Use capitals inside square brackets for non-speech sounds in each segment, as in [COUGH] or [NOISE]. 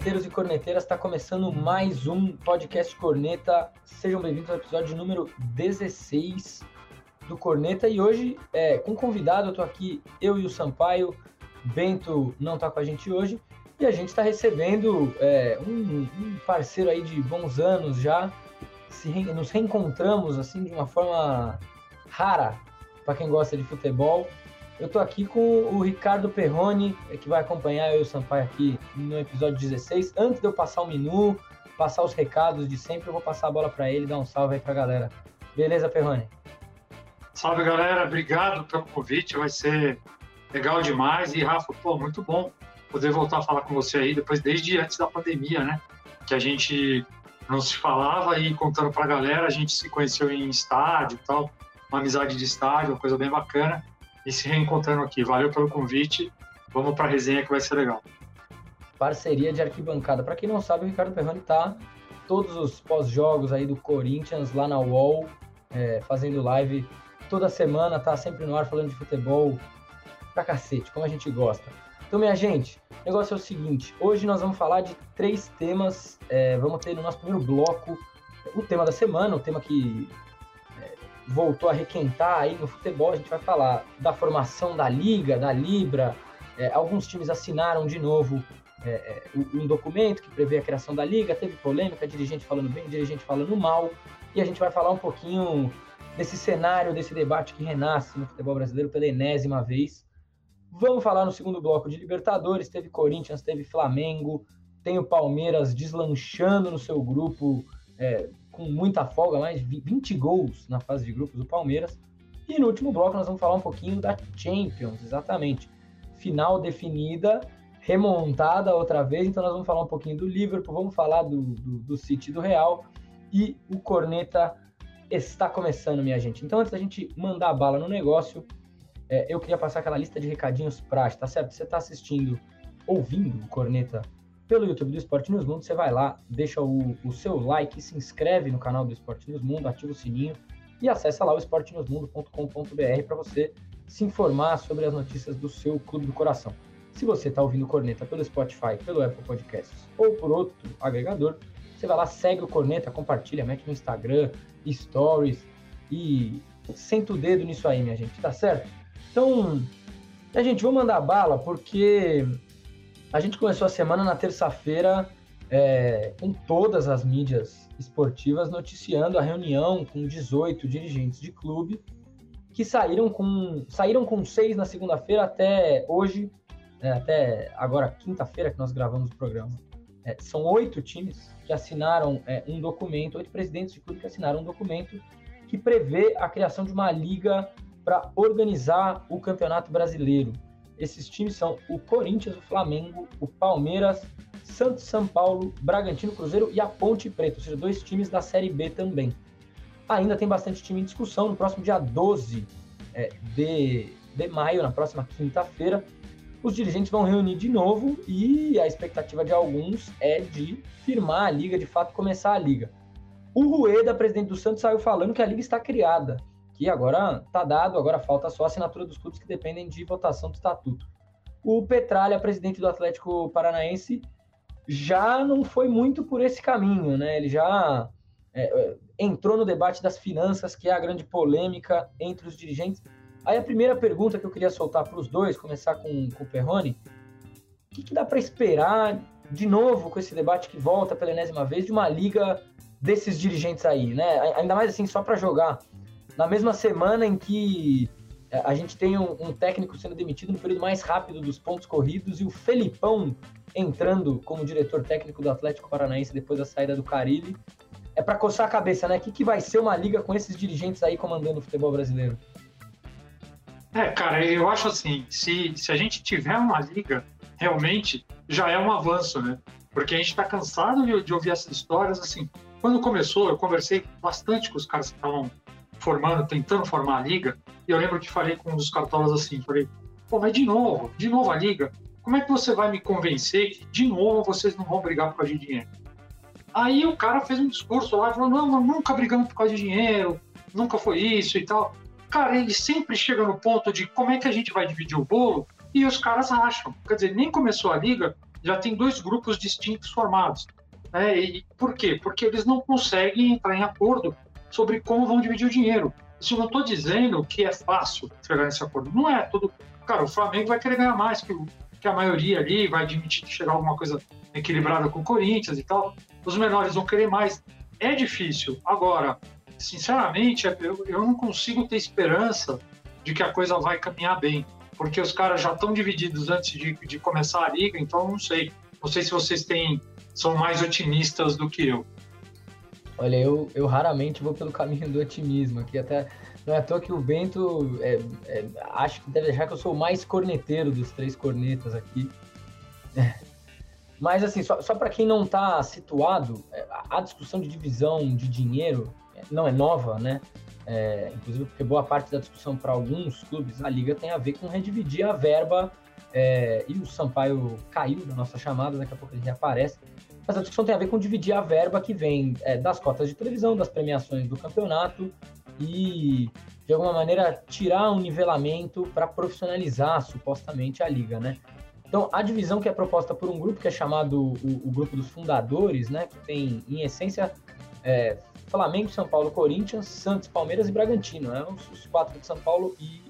corneteiros e corneteiras, está começando mais um podcast Corneta. Sejam bem-vindos ao episódio número 16 do Corneta e hoje, é, com convidado, eu tô aqui, eu e o Sampaio, Bento não tá com a gente hoje, e a gente está recebendo é, um, um, parceiro aí de bons anos já, se nos reencontramos assim de uma forma rara para quem gosta de futebol. Eu tô aqui com o Ricardo Perrone, que vai acompanhar eu e o Sampaio aqui no episódio 16. Antes de eu passar o menu, passar os recados de sempre, eu vou passar a bola para ele, dar um salve aí pra galera. Beleza, Perrone? Salve, galera. Obrigado pelo convite. Vai ser legal demais. E, Rafa, pô, muito bom poder voltar a falar com você aí, depois, desde antes da pandemia, né? Que a gente não se falava e contando pra galera, a gente se conheceu em estádio e tal, uma amizade de estádio, uma coisa bem bacana. E se reencontrando aqui. Valeu pelo convite. Vamos pra resenha que vai ser legal. Parceria de arquibancada. Para quem não sabe, o Ricardo Perrone tá todos os pós-jogos aí do Corinthians lá na UOL, é, fazendo live toda semana, tá sempre no ar falando de futebol pra cacete, como a gente gosta. Então, minha gente, o negócio é o seguinte: hoje nós vamos falar de três temas. É, vamos ter no nosso primeiro bloco o tema da semana, o tema que voltou a requentar aí no futebol. A gente vai falar da formação da Liga, da Libra. É, alguns times assinaram de novo é, é, um documento que prevê a criação da Liga. Teve polêmica, dirigente falando bem, dirigente falando mal. E a gente vai falar um pouquinho desse cenário, desse debate que renasce no futebol brasileiro pela enésima vez. Vamos falar no segundo bloco de Libertadores. Teve Corinthians, teve Flamengo, tem o Palmeiras deslanchando no seu grupo é, com muita folga, mais 20 gols na fase de grupos do Palmeiras. E no último bloco nós vamos falar um pouquinho da Champions, exatamente. Final definida, remontada outra vez, então nós vamos falar um pouquinho do Liverpool, vamos falar do, do, do City do Real e o Corneta está começando, minha gente. Então, antes da gente mandar a bala no negócio, é, eu queria passar aquela lista de recadinhos práticos, tá certo? Você está assistindo, ouvindo o Corneta pelo YouTube do Esporte News Mundo, você vai lá, deixa o, o seu like, se inscreve no canal do Esporte News Mundo, ativa o sininho e acessa lá o esportenewsmundo.com.br para você se informar sobre as notícias do seu clube do coração. Se você está ouvindo Corneta pelo Spotify, pelo Apple Podcasts ou por outro agregador, você vai lá, segue o Corneta, compartilha, mete no Instagram, Stories e senta o dedo nisso aí, minha gente, tá certo? Então, a gente, vou mandar bala porque a gente começou a semana na terça-feira é, todas as mídias esportivas noticiando a reunião com 18 dirigentes de clube que saíram com saíram com seis na segunda-feira até hoje, é, até agora quinta-feira que nós gravamos o programa. É, são oito times que assinaram é, um documento, oito presidentes de clube que assinaram um documento que prevê a criação de uma liga para organizar o Campeonato Brasileiro. Esses times são o Corinthians, o Flamengo, o Palmeiras, Santos, São Paulo, Bragantino, Cruzeiro e a Ponte Preta, ou seja, dois times da Série B também. Ainda tem bastante time em discussão. No próximo dia 12 é, de, de maio, na próxima quinta-feira, os dirigentes vão reunir de novo e a expectativa de alguns é de firmar a liga, de fato começar a liga. O Rueda, presidente do Santos, saiu falando que a liga está criada, que agora está dado, agora falta só a assinatura dos clubes que dependem de votação do estatuto. O Petralha, presidente do Atlético Paranaense, já não foi muito por esse caminho, né? Ele já é, é entrou no debate das finanças, que é a grande polêmica entre os dirigentes Aí a primeira pergunta que eu queria soltar para os dois, começar com, com o Perrone, o que, que dá para esperar de novo com esse debate que volta pela enésima vez de uma liga desses dirigentes aí, né? Ainda mais assim, só para jogar. Na mesma semana em que é, a gente tem um, um, técnico sendo demitido no período mais rápido dos pontos corridos e o Felipão entrando como diretor técnico do Atlético Paranaense depois da saída do Carilli. É para coçar a cabeça, né? O que, que vai ser uma liga com esses dirigentes aí comandando o futebol brasileiro? É, cara, eu acho assim, se, se a gente tiver uma liga, realmente já é um avanço, né? Porque a gente está cansado de, de, ouvir essas histórias, assim. Quando começou, eu conversei bastante com os caras que estavam formando, tentando formar a liga, e eu lembro que falei com um dos cartolas assim, falei, pô, mas de novo, de novo a liga, como é que você vai me convencer que de novo vocês não vão brigar por causa de dinheiro? Aí o cara fez um discurso lá, falou, não, nunca brigamos por causa de dinheiro, nunca foi isso e tal. Cara, ele sempre chega no ponto de como é que a gente vai dividir o bolo e os caras acham. Quer dizer, nem começou a liga, já tem dois grupos distintos formados. Né? E por quê? Porque eles não conseguem entrar em acordo sobre como vão dividir o dinheiro. Isso não estou dizendo que é fácil chegar nesse acordo. Não é tudo. Cara, o Flamengo vai querer ganhar mais que, que a maioria ali, vai admitir que chegar alguma coisa equilibrada com o Corinthians e tal. Os menores vão querer mais. É difícil. Agora, sinceramente, eu, eu não consigo ter esperança de que a coisa vai caminhar bem, porque os caras já estão divididos antes de, de começar a liga, então não sei. Não sei se vocês têm são mais otimistas do que eu. Olha, eu, eu raramente vou pelo caminho do otimismo aqui, até não é à toa que o Bento é, é, acho que deve achar que eu sou o mais corneteiro dos três cornetas aqui. Mas assim, só, só para quem não está situado, é, a discussão de divisão de dinheiro é, não é nova, né? É, inclusive porque boa parte da discussão para alguns clubes, a liga tem a ver com redividir a verba é, e o Sampaio caiu na nossa chamada, daqui a pouco ele reaparece. Mas a discussão tem a ver com dividir a verba que vem é, das cotas de televisão, das premiações do campeonato e, de alguma maneira, tirar um nivelamento para profissionalizar supostamente a liga, né? Então, a divisão que é proposta por um grupo que é chamado o, o grupo dos fundadores, né? Que tem, em essência, é, Flamengo, São Paulo, Corinthians, Santos, Palmeiras e Bragantino. Né? Os, os quatro de São Paulo e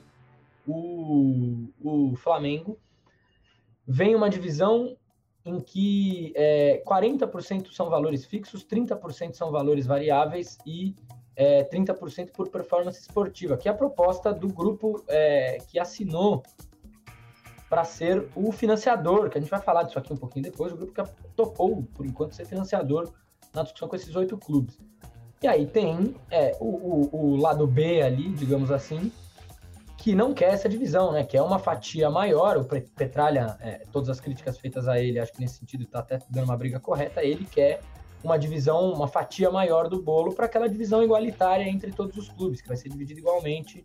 o, o Flamengo. Vem uma divisão em que é, 40% são valores fixos, 30% são valores variáveis e é, 30% por performance esportiva, que é a proposta do grupo é, que assinou para ser o financiador, que a gente vai falar disso aqui um pouquinho depois, o grupo que topou, por enquanto, ser financiador na discussão com esses oito clubes. E aí tem é, o, o, o lado B ali, digamos assim, que não quer essa divisão, né? Que é uma fatia maior. O Petralha, é, todas as críticas feitas a ele, acho que nesse sentido está até dando uma briga correta. Ele quer uma divisão, uma fatia maior do bolo para aquela divisão igualitária entre todos os clubes, que vai ser dividida igualmente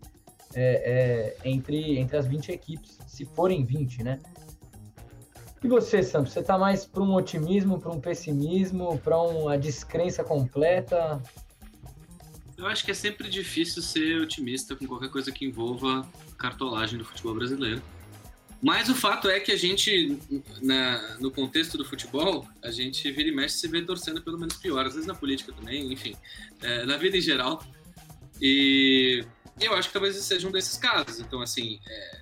é, é, entre, entre as 20 equipes, se forem 20, né? E você, Santos, você está mais para um otimismo, para um pessimismo, para uma descrença completa? Eu acho que é sempre difícil ser otimista com qualquer coisa que envolva cartolagem do futebol brasileiro. Mas o fato é que a gente, na, no contexto do futebol, a gente vira e mexe se vê torcendo pelo menos pior, às vezes na política também, enfim, é, na vida em geral. E eu acho que talvez seja um desses casos. Então, assim, é,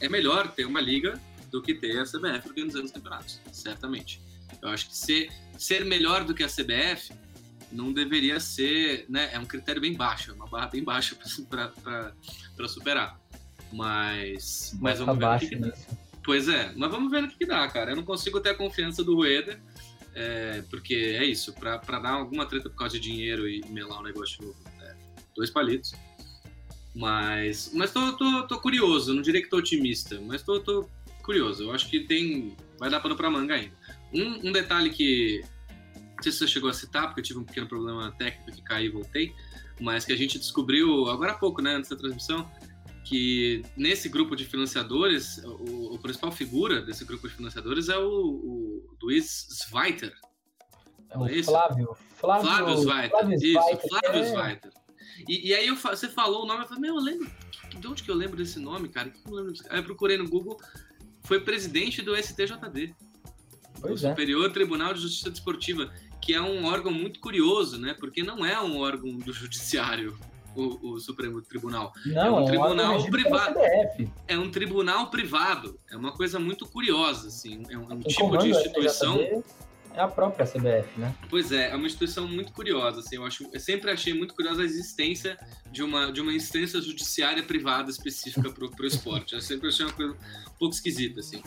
é melhor ter uma liga do que ter a CBF organizando os campeonatos, certamente. Eu acho que ser, ser melhor do que a CBF não deveria ser, né? É um critério bem baixo, é uma barra bem baixa para superar. Mas, mas vamos ver o que, que Pois é, mas vamos ver o que, que dá, cara. Eu não consigo ter a confiança do Rueda, é, porque é isso, para dar alguma treta por causa de dinheiro e melar o um negócio, é, dois palitos. Mas, mas tô, tô, tô curioso, não diria que tô otimista, mas tô, tô curioso. Eu acho que tem. Vai dar pano pra manga ainda. Um, um detalhe que não sei se você chegou a citar, porque eu tive um pequeno problema técnico que caí e voltei, mas que a gente descobriu agora há pouco, né, antes da transmissão, que nesse grupo de financiadores, o, o principal figura desse grupo de financiadores é o, o Luiz Zweiter. É o é Flávio. Flávio. Flávio Zweiter. Flávio isso, Zweiter, Flávio é... Zweiter. E, e, aí eu, você falou o nome, eu falei, meu, eu lembro, de onde que eu lembro desse nome, cara? Que eu lembro desse... Aí eu procurei no Google, foi presidente do STJD. Pois o é. Superior Tribunal de Justiça Desportiva que é um órgão muito curioso, né? Porque não é um órgão do judiciário, o, o Supremo Tribunal. Não, é um tribunal é privado. É um tribunal privado. É uma coisa muito curiosa, assim. É um, é um tipo de instituição. É a própria CBF, né? Pois é, é uma instituição muito curiosa, assim, eu acho, eu sempre achei muito curiosa a existência de uma, de uma instância judiciária privada específica para o esporte. Eu sempre achei uma coisa um pouco esquisita, assim.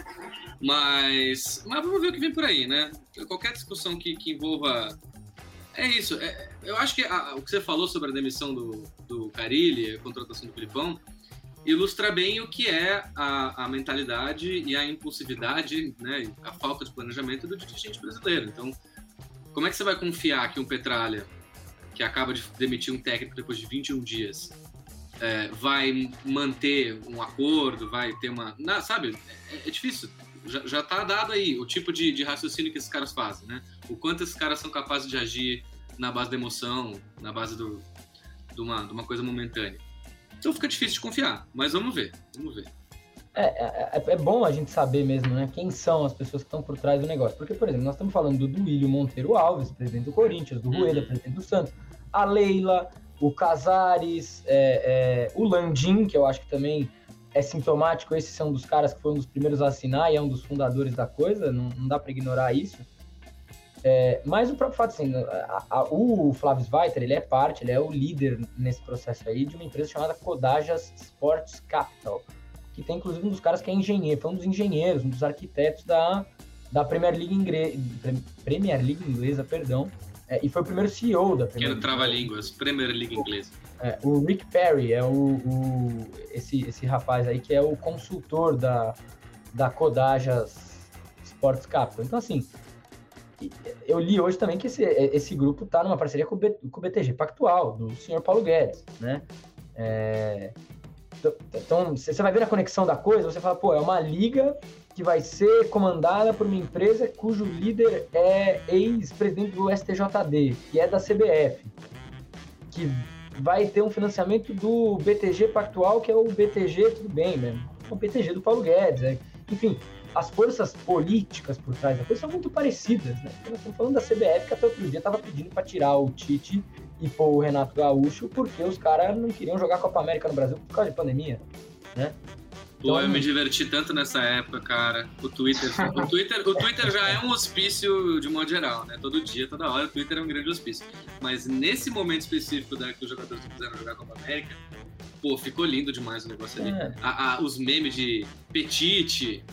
Mas, mas vamos ver o que vem por aí, né? Qualquer discussão que, que envolva é isso. É, eu acho que a, o que você falou sobre a demissão do, do Carilli, a contratação do Filipão, ilustra bem o que é a, a mentalidade e a impulsividade, né, a falta de planejamento do dirigente brasileiro. Então, como é que você vai confiar que um Petralha, que acaba de demitir um técnico depois de 21 dias, é, vai manter um acordo, vai ter uma. Não, sabe, é, é difícil. Já, já tá dado aí o tipo de, de raciocínio que esses caras fazem, né? O quanto esses caras são capazes de agir na base da emoção, na base do, uma, de uma coisa momentânea. Então fica difícil de confiar, mas vamos ver, vamos ver. É, é, é, é, bom a gente saber mesmo, né? Quem são as pessoas que estão por trás do negócio. Porque, por exemplo, nós estamos falando do Duílio Monteiro Alves, presidente do Corinthians, do Rueda, uhum. presidente do Santos, a Leila, o Casares, é, é, o Landim, que eu acho que também é sintomático. Esse são um dos caras que foi um dos primeiros a assinar e é um dos fundadores da coisa, não, não dá para ignorar isso. É, mas o próprio fato, assim, a, a, o Flávio Sveiter, ele é parte, ele é o líder nesse processo aí de uma empresa chamada Codajas Sports Capital, que tem inclusive um dos caras que é engenheiro, foi um dos engenheiros, um dos arquitetos da, da Premier League, ingre, Premier League inglesa, perdão, é, e foi o primeiro CEO da Premier League. trava-línguas, Premier League inglesa. É, o Rick Perry é o, o, esse, esse rapaz aí que é o consultor da, da Codajas Sports Capital. Então, assim, eu li hoje também que esse, esse grupo está numa parceria com o, B, com o BTG Pactual, do senhor Paulo Guedes, né? É, então, você vai ver a conexão da coisa, você fala, pô, é uma liga que vai ser comandada por uma empresa cujo líder é ex-presidente do STJD, que é da CBF, que vai ter um financiamento do BTG Pactual, que é o BTG, tudo bem, né? O BTG do Paulo Guedes, né? enfim, as forças políticas por trás da coisa são muito parecidas, né? Nós estamos falando da CBF, que até outro dia estava pedindo para tirar o Tite e pôr o Renato Gaúcho, porque os caras não queriam jogar Copa América no Brasil por causa de pandemia, né? Pô, então, eu me diverti tanto nessa época, cara. O Twitter, o Twitter, o Twitter já é um hospício de modo geral, né? Todo dia, toda hora, o Twitter é um grande hospício. Mas nesse momento específico da que os jogadores quiseram jogar Copa América, pô, ficou lindo demais o negócio ali. É. A, a, os memes de Petite,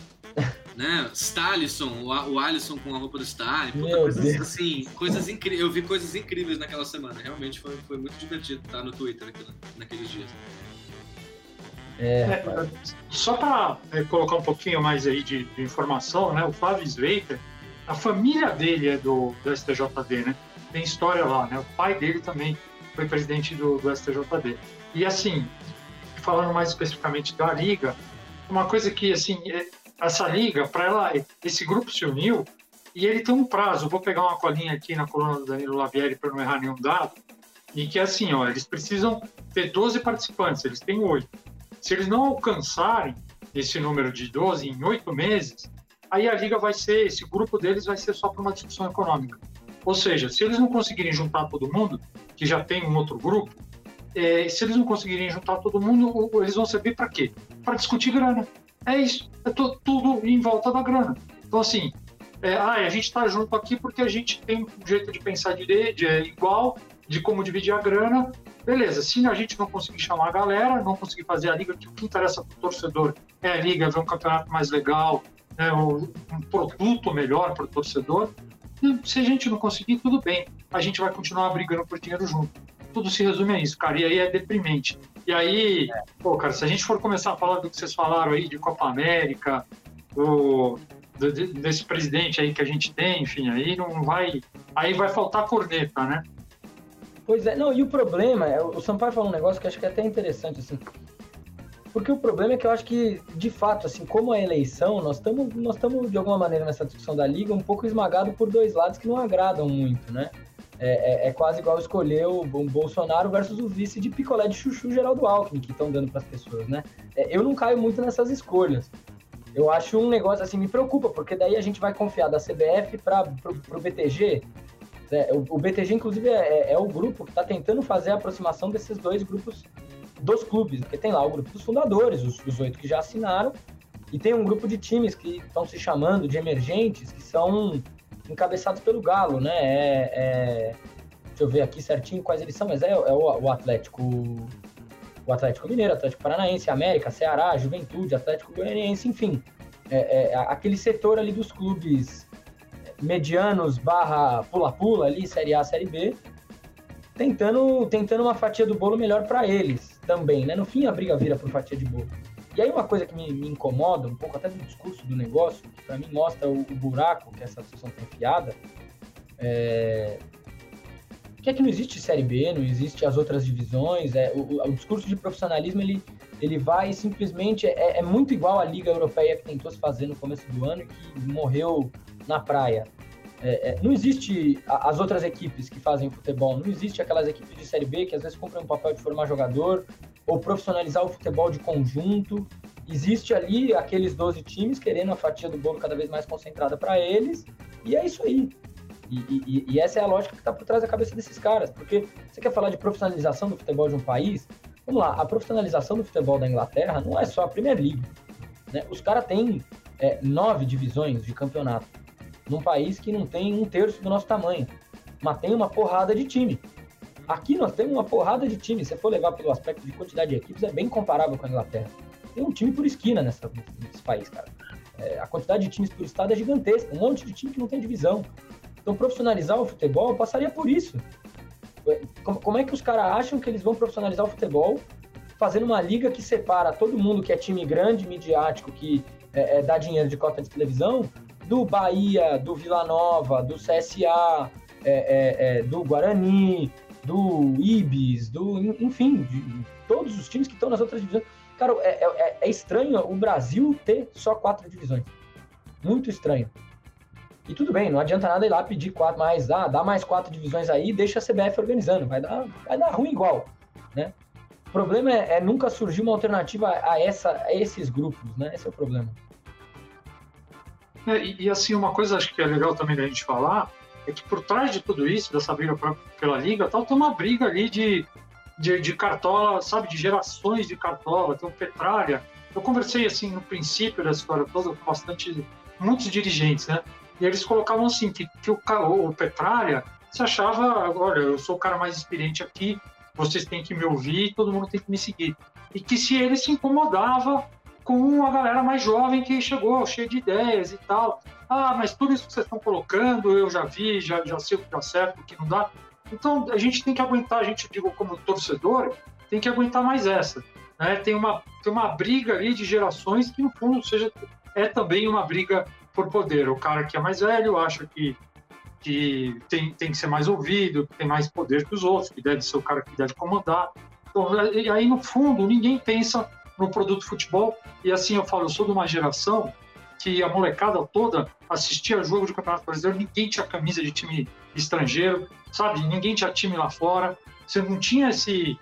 né? Stalisson, o, o Alisson com a roupa do Stalin, puta, coisas Deus. assim, coisas incríveis. Eu vi coisas incríveis naquela semana. Realmente foi, foi muito divertido estar no Twitter naqueles dias. É, é, só para é, colocar um pouquinho mais aí de, de, informação, né? O Flávio Sveiter, a família dele é do, do STJD, né? Tem história lá, né? O pai dele também foi presidente do, do STJD. E assim, falando mais especificamente da liga, uma coisa que assim, é, essa liga, para ela, esse grupo se uniu e ele tem um prazo. Vou pegar uma colinha aqui na coluna do Danilo Lavieri para não errar nenhum dado. E que é assim, ó, eles precisam ter 12 participantes, eles têm 8. Se eles não alcançarem esse número de 12 em oito meses, aí a liga vai ser, esse grupo deles vai ser só para uma discussão econômica. Ou seja, se eles não conseguirem juntar todo mundo, que já tem um outro grupo, é, se eles não conseguirem juntar todo mundo, eles vão servir para quê? Para discutir grana. É isso, é tudo em volta da grana. Então, assim, é, a gente está junto aqui porque a gente tem um jeito de pensar de, de, é igual, de como dividir a grana, Beleza, se a gente não conseguir chamar a galera, não conseguir fazer a liga, que o que interessa para o torcedor é a liga, ver um campeonato mais legal, né, um produto melhor para o torcedor. E se a gente não conseguir, tudo bem, a gente vai continuar brigando por dinheiro junto. Tudo se resume a isso, cara, e aí é deprimente. E aí, pô, cara, se a gente for começar a falar do que vocês falaram aí de Copa América, do, do, desse presidente aí que a gente tem, enfim, aí não vai. Aí vai faltar corneta, né? Pois é, não, e o problema, é, o Sampaio falou um negócio que acho que é até interessante, assim, porque o problema é que eu acho que, de fato, assim, como a eleição, nós estamos, nós estamos de alguma maneira, nessa discussão da Liga, um pouco esmagado por dois lados que não agradam muito, né? É, é, é quase igual escolher o, Bolsonaro versus o vice de picolé de chuchu Geraldo Alckmin, que estão dando para as pessoas, né? É, eu não caio muito nessas escolhas. Eu acho um negócio, assim, me preocupa, porque daí a gente vai confiar da CBF para o BTG, é, o, o, BTG, inclusive, é, é, é o grupo que está tentando fazer a aproximação desses dois grupos dos clubes, porque tem lá o grupo dos fundadores, os, os oito que já assinaram, e tem um grupo de times que estão se chamando de emergentes, que são encabeçados pelo Galo, né? É, é, deixa eu ver aqui certinho quais eles são, mas é, é o, o, Atlético. O Atlético Mineiro, Atlético Paranaense, América, Ceará, Juventude, Atlético Goianiense, enfim. É, é, aquele setor ali dos clubes medianos barra pula-pula ali, Série A, Série B, tentando, tentando uma fatia do bolo melhor para eles também, né? No fim, a briga vira por fatia de bolo. E aí uma coisa que me, me incomoda um pouco, até do discurso do negócio, que para mim mostra o, o, buraco que essa discussão tem enfiada, é... que é que não existe Série B, não existe as outras divisões, é, o, o discurso de profissionalismo, ele, ele vai simplesmente, é, é muito igual à Liga Europeia que tentou se fazer no começo do ano e que morreu na praia. É, é, não existe as outras equipes que fazem futebol, não existe aquelas equipes de Série B que às vezes cumprem um papel de formar jogador ou profissionalizar o futebol de conjunto. Existe ali aqueles 12 times querendo a fatia do bolo cada vez mais concentrada para eles, e é isso aí. E, e, e, essa é a lógica que está por trás da cabeça desses caras, porque você quer falar de profissionalização do futebol de um país? Vamos lá, a profissionalização do futebol da Inglaterra não é só a Premier League. Né? Os caras têm é, nove divisões de campeonato, num país que não tem um terço do nosso tamanho, mas tem uma porrada de time. Aqui nós temos uma porrada de time. Se for levar pelo aspecto de quantidade de equipes, é bem comparável com a Inglaterra. Tem um time por esquina nessa, nesse país, cara. É, a quantidade de times por estado é gigantesca. Um monte de time que não tem divisão. Então, profissionalizar o futebol passaria por isso. É, como é que os caras acham que eles vão profissionalizar o futebol fazendo uma liga que separa todo mundo que é time grande, midiático, que é, é, dá dinheiro de cota de televisão, do Bahia, do Vila Nova, do CSA, é, é, do Guarani, do Ibis, do enfim, de todos os times que estão nas outras divisões. Cara, é, é, é, estranho o Brasil ter só quatro divisões. Muito estranho. E tudo bem, não adianta nada ir lá pedir quatro mais, ah, dá mais quatro divisões aí, deixa a CBF organizando, vai dar, vai dar ruim igual, né? O problema é, é nunca surgir uma alternativa a, essa, a esses grupos, né? Esse é o problema. É, e, e, assim, uma coisa acho que é legal também da gente falar é que por trás de tudo isso, dessa briga pra, pela liga, tal, tem uma briga ali de, de, de, cartola, sabe, de gerações de cartola, tem o Petralha. Eu conversei, assim, no princípio da história toda com bastante, muitos dirigentes, né? E eles colocavam assim, que, que o, o Petralha se achava, olha, eu sou o cara mais experiente aqui, vocês têm que me ouvir, todo mundo tem que me seguir. E que se ele se incomodava com a galera mais jovem que chegou, cheia de ideias e tal. Ah, mas tudo isso que vocês estão colocando, eu já vi, já, já sei o que dá certo, o que não dá. Então, a gente tem que aguentar, a gente, digo, como torcedor, tem que aguentar mais essa. Né? Tem, uma, tem uma briga ali de gerações que, no fundo, seja, é também uma briga por poder. O cara que é mais velho acha que, que tem, tem que ser mais ouvido, que tem mais poder que os outros, que deve ser o cara que deve comandar. Então, aí, no fundo, ninguém pensa no produto futebol. E assim eu falo, eu sou de uma geração que a molecada toda assistia jogo de Campeonato Brasileiro, ninguém tinha camisa de time estrangeiro, sabe? Ninguém tinha time lá fora. Você não tinha esse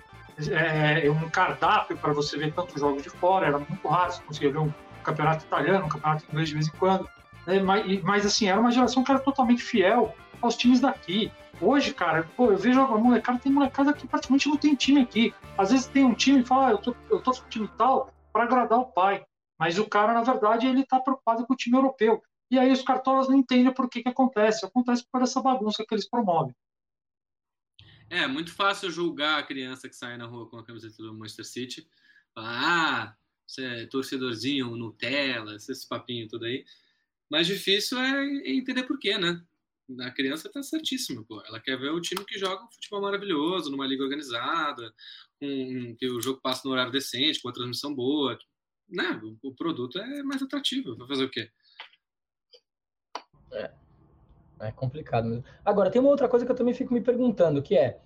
é, um cardápio para você ver tantos jogos de fora, era muito raro você conseguia ver um campeonato italiano, um campeonato inglês de vez em quando. Né? Mas, mas, assim, era uma geração que era totalmente fiel aos times daqui. Hoje, cara, pô, eu vejo a molecada, tem molecada que praticamente não tem time aqui. Às vezes tem um time e fala, ah, eu, tô, eu tô com time tal para agradar o pai. Mas o cara, na verdade, ele tá preocupado com o time europeu. E aí os cartolas não entendem por que que acontece. Acontece por essa bagunça que eles promovem. É, muito fácil julgar a criança que sai na rua com a camiseta do Manchester City. Ah, você é torcedorzinho, Nutella, esse papinho tudo aí. Mais difícil é entender por quê, né? A criança tá certíssima, pô. Ela quer ver o time que joga um futebol maravilhoso, numa liga organizada, com, que o jogo passa no horário decente, com a transmissão boa. Né? O, o produto é mais atrativo. Vai fazer o quê? É, é complicado mesmo. Agora, tem uma outra coisa que eu também fico me perguntando, que é,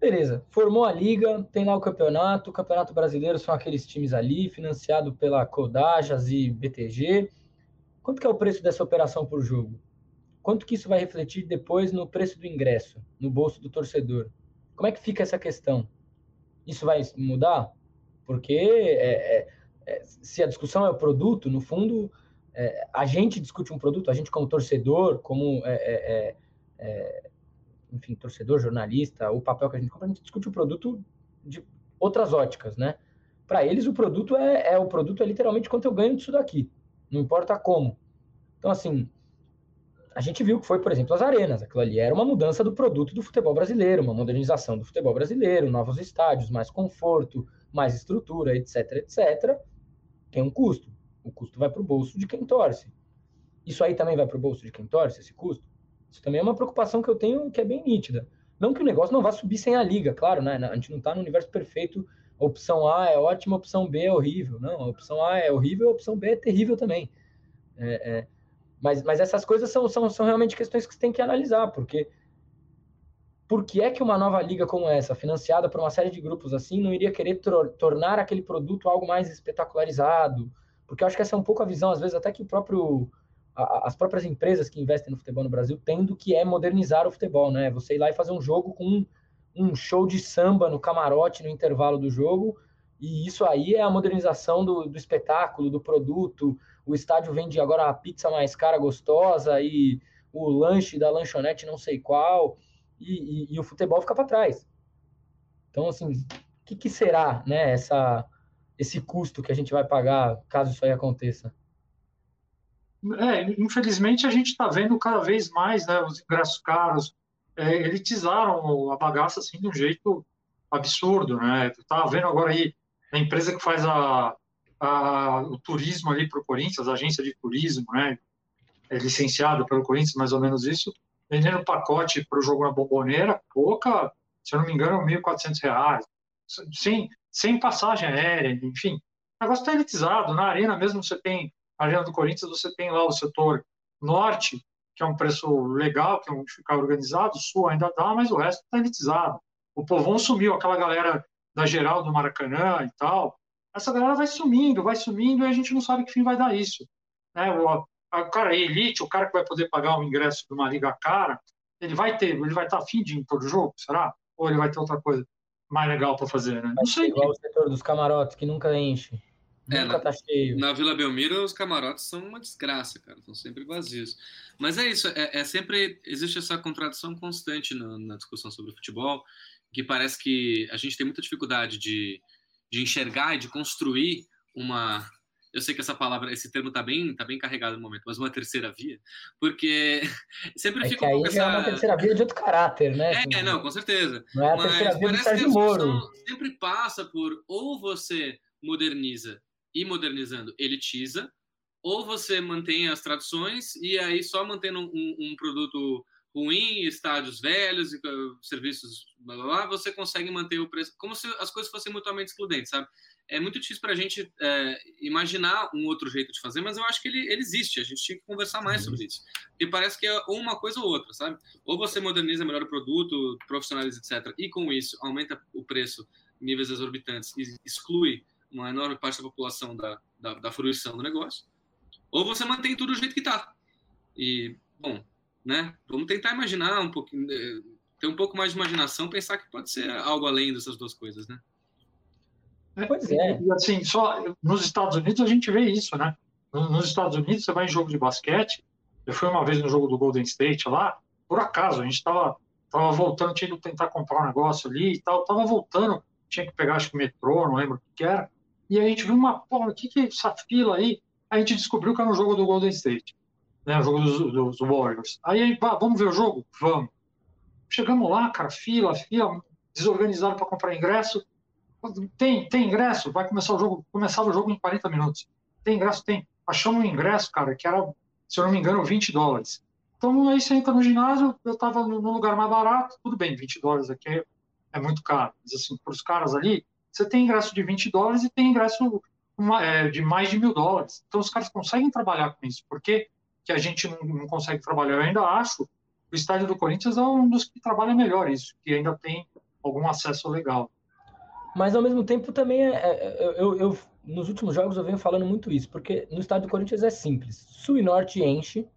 beleza, formou a liga, tem lá o campeonato, o campeonato brasileiro são aqueles times ali, financiado pela Codajas e BTG. Quanto que é o preço dessa operação por jogo? Quanto que isso vai refletir depois no preço do ingresso, no bolso do torcedor? Como é que fica essa questão? Isso vai mudar? Porque é, é, é, se a discussão é o produto, no fundo, é, a gente discute um produto, a gente como torcedor, como, é, é, enfim, torcedor, jornalista, o papel que a gente compra, a gente discute o produto de outras óticas, né? Para eles, o produto é, o produto é literalmente quanto eu ganho disso daqui, não importa como. Então, assim, a gente viu que foi, por exemplo, as arenas. Aquilo ali era uma mudança do produto do futebol brasileiro, uma modernização do futebol brasileiro, novos estádios, mais conforto, mais estrutura, etc, etc. Tem um custo. O custo vai para o bolso de quem torce. Isso aí também vai para o bolso de quem torce, esse custo? Isso também é uma preocupação que eu tenho que é bem nítida. Não que o negócio não vá subir sem a liga, claro, né? A gente não está no universo perfeito. A opção A é ótima, a opção B é horrível. Não, a opção A é horrível, a opção B é terrível também. É, é, mas, mas essas coisas são, são, são realmente questões que você tem que analisar, porque por que é que uma nova liga como essa, financiada por uma série de grupos assim, não iria querer tornar aquele produto algo mais espetacularizado? Porque eu acho que essa é um pouco a visão, às vezes, até que o próprio, a, as próprias empresas que investem no futebol no Brasil têm do que é modernizar o futebol, né? Você ir lá e fazer um jogo com um, um show de samba no camarote, no intervalo do jogo, E isso aí é a modernização do, do espetáculo, do produto. O estádio vende agora a pizza mais cara, gostosa, e o lanche da lanchonete não sei qual, e, e, e o futebol fica para trás. Então, assim, o que, que, será né, essa, esse custo que a gente vai pagar caso isso aí aconteça? É, infelizmente a gente está vendo cada vez mais né, os ingressos caros, é, elitizaram a bagaça assim, de um jeito absurdo. Né? Tá vendo agora aí a empresa que faz a, a, o turismo ali para o Corinthians, a agência de turismo, né? é licenciada pelo Corinthians, mais ou menos isso, vendendo pacote para o jogo na bomboneira, pouca, se eu não me engano, R$ 1.400, sem, sem passagem aérea, enfim. O negócio está elitizado. Na arena mesmo você tem, a arena do Corinthians, você tem lá o setor norte, que é um preço legal, que é onde ficar organizado, sul ainda dá, mas o resto está elitizado. O povão sumiu, aquela galera da geral do Maracanã e tal. Essa galera vai sumindo, vai sumindo e a gente não sabe que fim vai dar isso. Né? O, a, cara, elite, o cara que vai poder pagar o ingresso de uma liga cara, ele vai ter, ele vai estar afim de ir jogo, será? Ou ele vai ter outra coisa mais legal para fazer, né? Não sei. Igual o setor dos camarotes, que nunca enche. É, Nunca na, tá cheio. Na Vila Belmiro, os camarotes são uma desgraça, cara. Estão sempre vazios. Mas é isso, é, é sempre. Existe essa contradição constante na, na, discussão sobre o futebol, que parece que a gente tem muita dificuldade de, de enxergar e de construir uma. Eu sei que essa palavra, esse termo tá bem, tá bem carregado no momento, mas uma terceira via, porque [LAUGHS] sempre é fica um pouco essa. É uma terceira via de outro caráter, né? É, não, com certeza. Não é a terceira via do Sérgio Moro. Sempre passa por ou você moderniza e modernizando elitiza, ou você mantém as tradições e aí só mantendo um, um produto ruim, estádios velhos e uh, serviços blá, blá, blá, você consegue manter o preço como se as coisas fossem mutuamente excludentes, sabe? É muito difícil para a gente é, imaginar um outro jeito de fazer, mas eu acho que ele, ele existe. A gente tinha que conversar mais uhum. sobre isso. Porque parece que é ou uma coisa ou outra, sabe? Ou você moderniza melhor o produto, profissionaliza, etc., e com isso aumenta o preço níveis exorbitantes e exclui uma enorme parte da população da, da, da fruição do negócio, ou você mantém tudo do jeito que está. E, bom, né? Vamos tentar imaginar um pouquinho, eh, ter um pouco mais de imaginação, pensar que pode ser algo além dessas duas coisas, né? É, pois é. E assim, só nos Estados Unidos a gente vê isso, né? Nos Estados Unidos você vai em jogo de basquete. Eu fui uma vez no jogo do Golden State lá, por acaso, a gente estava tava voltando, tinha que tentar comprar um negócio ali e tal, tava voltando, tinha que pegar acho que metrô, não lembro o que era. E a gente viu uma, porra, o que que é essa fila aí? A gente descobriu que era um jogo do Golden State, né? O jogo dos, dos Warriors. Aí, pá, vamos ver o jogo? Vamos. Chegamos lá, cara, fila, fila, desorganizado para comprar ingresso. Tem, tem ingresso, vai começar o jogo, começava o jogo em 40 minutos. Tem ingresso? Tem. Achamos um ingresso, cara, que era, se eu não me engano, 20 dólares. Então aí você entra no ginásio, eu estava no lugar mais barato, tudo bem, 20 dólares aqui é, muito caro. Mas assim, para os caras ali, você tem ingresso de 20 dólares e tem ingresso é, de mais de mil dólares. Então os caras conseguem trabalhar com isso. Por que, a gente não, não, consegue trabalhar? Eu ainda acho o estádio do Corinthians é um dos que trabalha melhor isso, que ainda tem algum acesso legal. Mas ao mesmo tempo também é, é, eu, eu, nos últimos jogos eu venho falando muito isso, porque no estádio do Corinthians é simples. Sul e norte enche,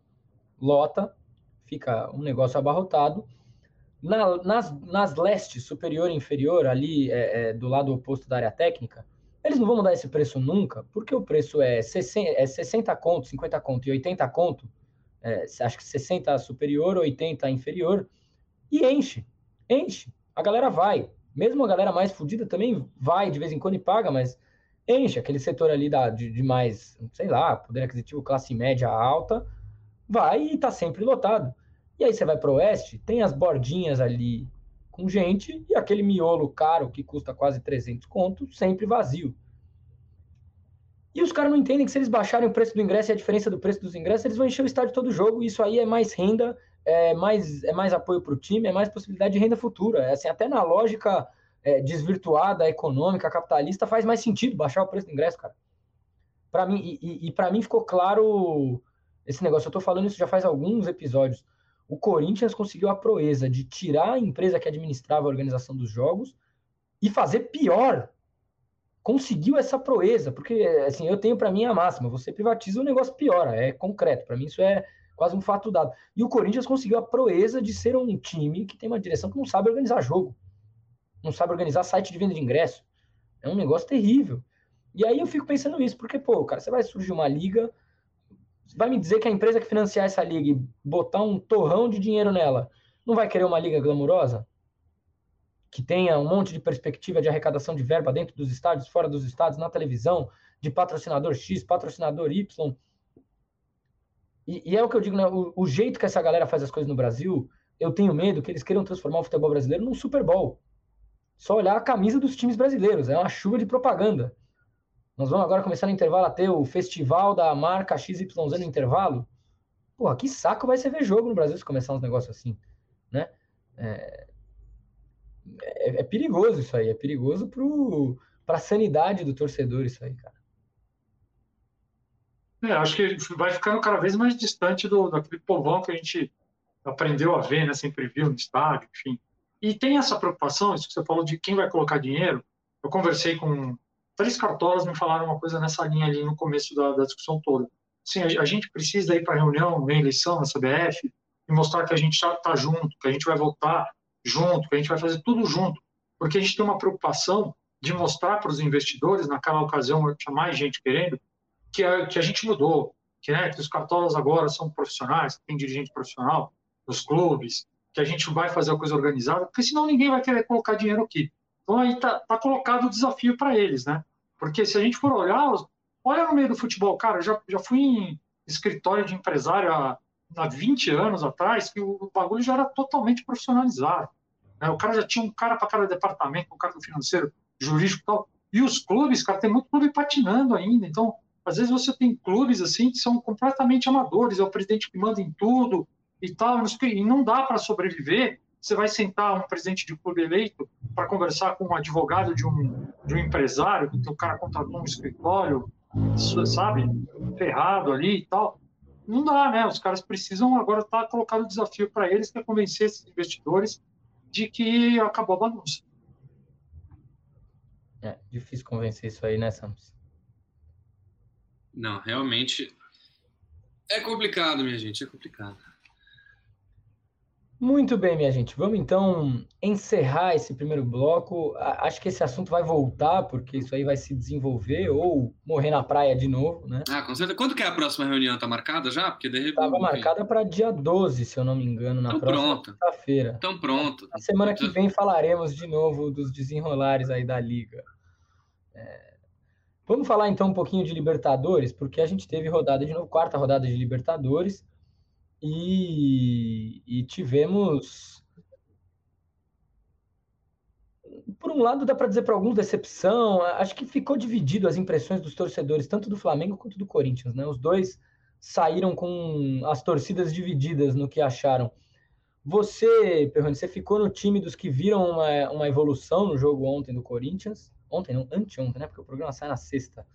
lota, fica um negócio abarrotado na, nas, nas leste, superior e inferior, ali é, é, do lado oposto da área técnica, eles não vão mudar esse preço nunca, porque o preço é 60, é 60 conto, 50 conto e 80 conto, é, acho que 60 superior, 80 inferior, e enche, enche. A galera vai. Mesmo a galera mais fodida também vai de vez em quando e paga, mas enche. Aquele setor ali da, de, de mais, sei lá, poder aquisitivo classe média alta, vai e tá sempre lotado. E aí você vai para o oeste, tem as bordinhas ali com gente e aquele miolo caro que custa quase 300 contos, sempre vazio. E os caras não entendem que se eles baixarem o preço do ingresso e a diferença do preço dos ingressos, eles vão encher o estádio todo jogo. Isso aí é mais renda, é mais, é mais apoio para o time, é mais possibilidade de renda futura. É assim, até na lógica é, desvirtuada, econômica, capitalista, faz mais sentido baixar o preço do ingresso, cara. Para mim, e, e para mim ficou claro esse negócio. Eu estou falando isso já faz alguns episódios o Corinthians conseguiu a proeza de tirar a empresa que administrava a organização dos jogos e fazer pior. Conseguiu essa proeza, porque assim, eu tenho para mim a máxima, você privatiza o negócio piora, é concreto, para mim isso é quase um fato dado. E o Corinthians conseguiu a proeza de ser um time que tem uma direção que não sabe organizar jogo. Não sabe organizar site de venda de ingresso. É um negócio terrível. E aí eu fico pensando isso, porque, pô, cara, você vai surgir uma liga, vai me dizer que a empresa que financiar essa liga e botar um torrão de dinheiro nela, não vai querer uma liga glamurosa? Que tenha um monte de perspectiva de arrecadação de verba dentro dos estádios, fora dos estádios, na televisão, de patrocinador X, patrocinador Y. E, e é o que eu digo, né? O, o jeito que essa galera faz as coisas no Brasil, eu tenho medo que eles queiram transformar o futebol brasileiro num Super Bowl. Só olhar a camisa dos times brasileiros, é uma chuva de propaganda. Nós vamos agora começar no intervalo a ter o festival da marca XYZ no intervalo. Porra, que saco vai ser ver jogo no Brasil se começar uns negócios assim, né? É, é, é perigoso isso aí, é perigoso para a sanidade do torcedor isso aí, cara. É, acho que vai ficando cada vez mais distante do, daquele povão que a gente aprendeu a ver, né, sempre viu no estádio, enfim. E tem essa preocupação, isso que você falou de quem vai colocar dinheiro. Eu conversei com três cartolas, me falaram uma coisa nessa linha ali no começo da, da discussão toda. Sim, a, a, gente precisa ir para a reunião, na eleição, na CBF, e mostrar que a gente está tá junto, que a gente vai voltar junto, que a gente vai fazer tudo junto. Porque a gente tem uma preocupação de mostrar para os investidores, naquela ocasião tinha mais gente querendo, que a, que a gente mudou, que, né, que os cartolas agora são profissionais, tem dirigente profissional nos clubes, que a gente vai fazer a coisa organizada, porque senão ninguém vai querer colocar dinheiro aqui. Então aí tá, tá colocado o desafio para eles, né? Porque se a gente for olhar, olha no meio do futebol, cara, eu já, já fui em escritório de empresário há, há 20 anos atrás, que o, bagulho já era totalmente profissionalizado. Né? O cara já tinha um cara para cada departamento, um cara financeiro, jurídico e tal. E os clubes, cara, tem muito clube patinando ainda. Então, às vezes você tem clubes assim que são completamente amadores, é o presidente que manda em tudo e tal, e não dá para sobreviver. Você vai sentar um presidente de clube eleito para conversar com um advogado de um, de um empresário, que o cara contratou um escritório, sabe, ferrado ali e tal. Não dá, né? Os caras precisam agora estar tá colocando o desafio para eles, que é convencer esses investidores de que acabou a bagunça. É difícil convencer isso aí, né, Sams? Não, realmente é complicado, minha gente, é complicado. Muito bem, minha gente. Vamos então encerrar esse primeiro bloco. Acho que esse assunto vai voltar, porque isso aí vai se desenvolver ou morrer na praia de novo, né? Ah, com certeza. Quando que é a próxima reunião? Tá marcada já? Porque de repente. Estava marcada para dia 12, se eu não me engano, na então, próxima quinta-feira. Então pronto. Na semana que vem falaremos de novo dos desenrolares aí da liga. É... Vamos falar então um pouquinho de Libertadores, porque a gente teve rodada de novo, quarta rodada de Libertadores, e, e tivemos. Por um lado, dá para dizer para alguns decepção, acho que ficou dividido as impressões dos torcedores, tanto do Flamengo quanto do Corinthians, né? Os dois saíram com as torcidas divididas no que acharam. Você, Perrone, você ficou no time dos que viram uma, uma evolução no jogo ontem do Corinthians? ontem, não, anteontem, né? Porque o programa sai na sexta.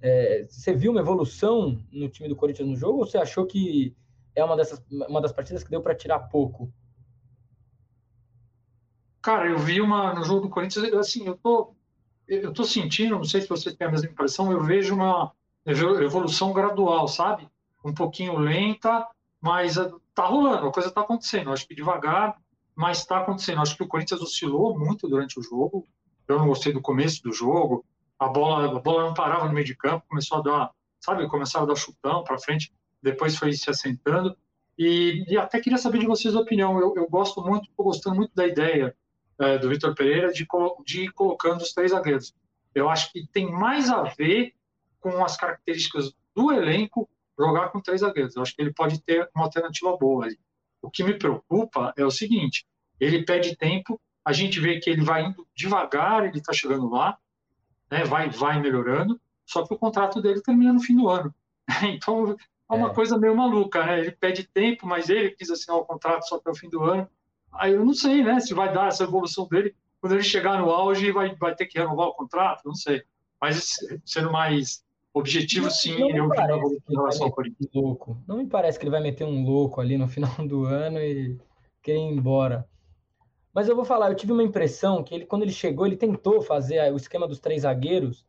É, você viu uma evolução no time do Corinthians no jogo ou você achou que é uma, dessas, uma das partidas que deu para tirar pouco? Cara, eu vi uma no jogo do Corinthians, assim, eu tô, eu tô sentindo, não sei se você tem a mesma impressão, eu vejo uma evolução gradual, sabe? Um pouquinho lenta, mas eh, tá rolando, a coisa tá acontecendo. Acho que devagar, mas tá acontecendo. Acho que o Corinthians oscilou muito durante o jogo, eu não gostei do começo do jogo. A bola, a bola não parava no meio de campo, começou a dar, sabe, começava a dar chutão para frente, depois foi se assentando. E, e, até queria saber de vocês a opinião. Eu, eu gosto muito, estou gostando muito da ideia é, do Vitor Pereira de, de ir colocando os três zagueiros. Eu acho que tem mais a ver com as características do elenco jogar com três zagueiros. Eu acho que ele pode ter uma alternativa boa ali. O que me preocupa é o seguinte: ele pede tempo a gente vê que ele vai indo devagar, ele está chegando lá, né, vai, vai melhorando, só que o contrato dele termina no fim do ano. [LAUGHS] Então é uma é. coisa meio maluca, né? Ele pede tempo, mas ele quis assinar o contrato só até o fim do ano. Aí eu não sei, né, se vai dar essa evolução dele quando ele chegar no auge vai, vai ter que renovar o contrato, não sei. Mas sendo mais objetivo, não, sim, não eu em relação ao Corinthians. Louco. Não me parece que ele vai meter um louco ali no [LAUGHS] final do ano e querer ir embora. Mas eu vou falar, eu tive uma impressão que ele, quando ele chegou, ele tentou fazer o esquema dos três zagueiros,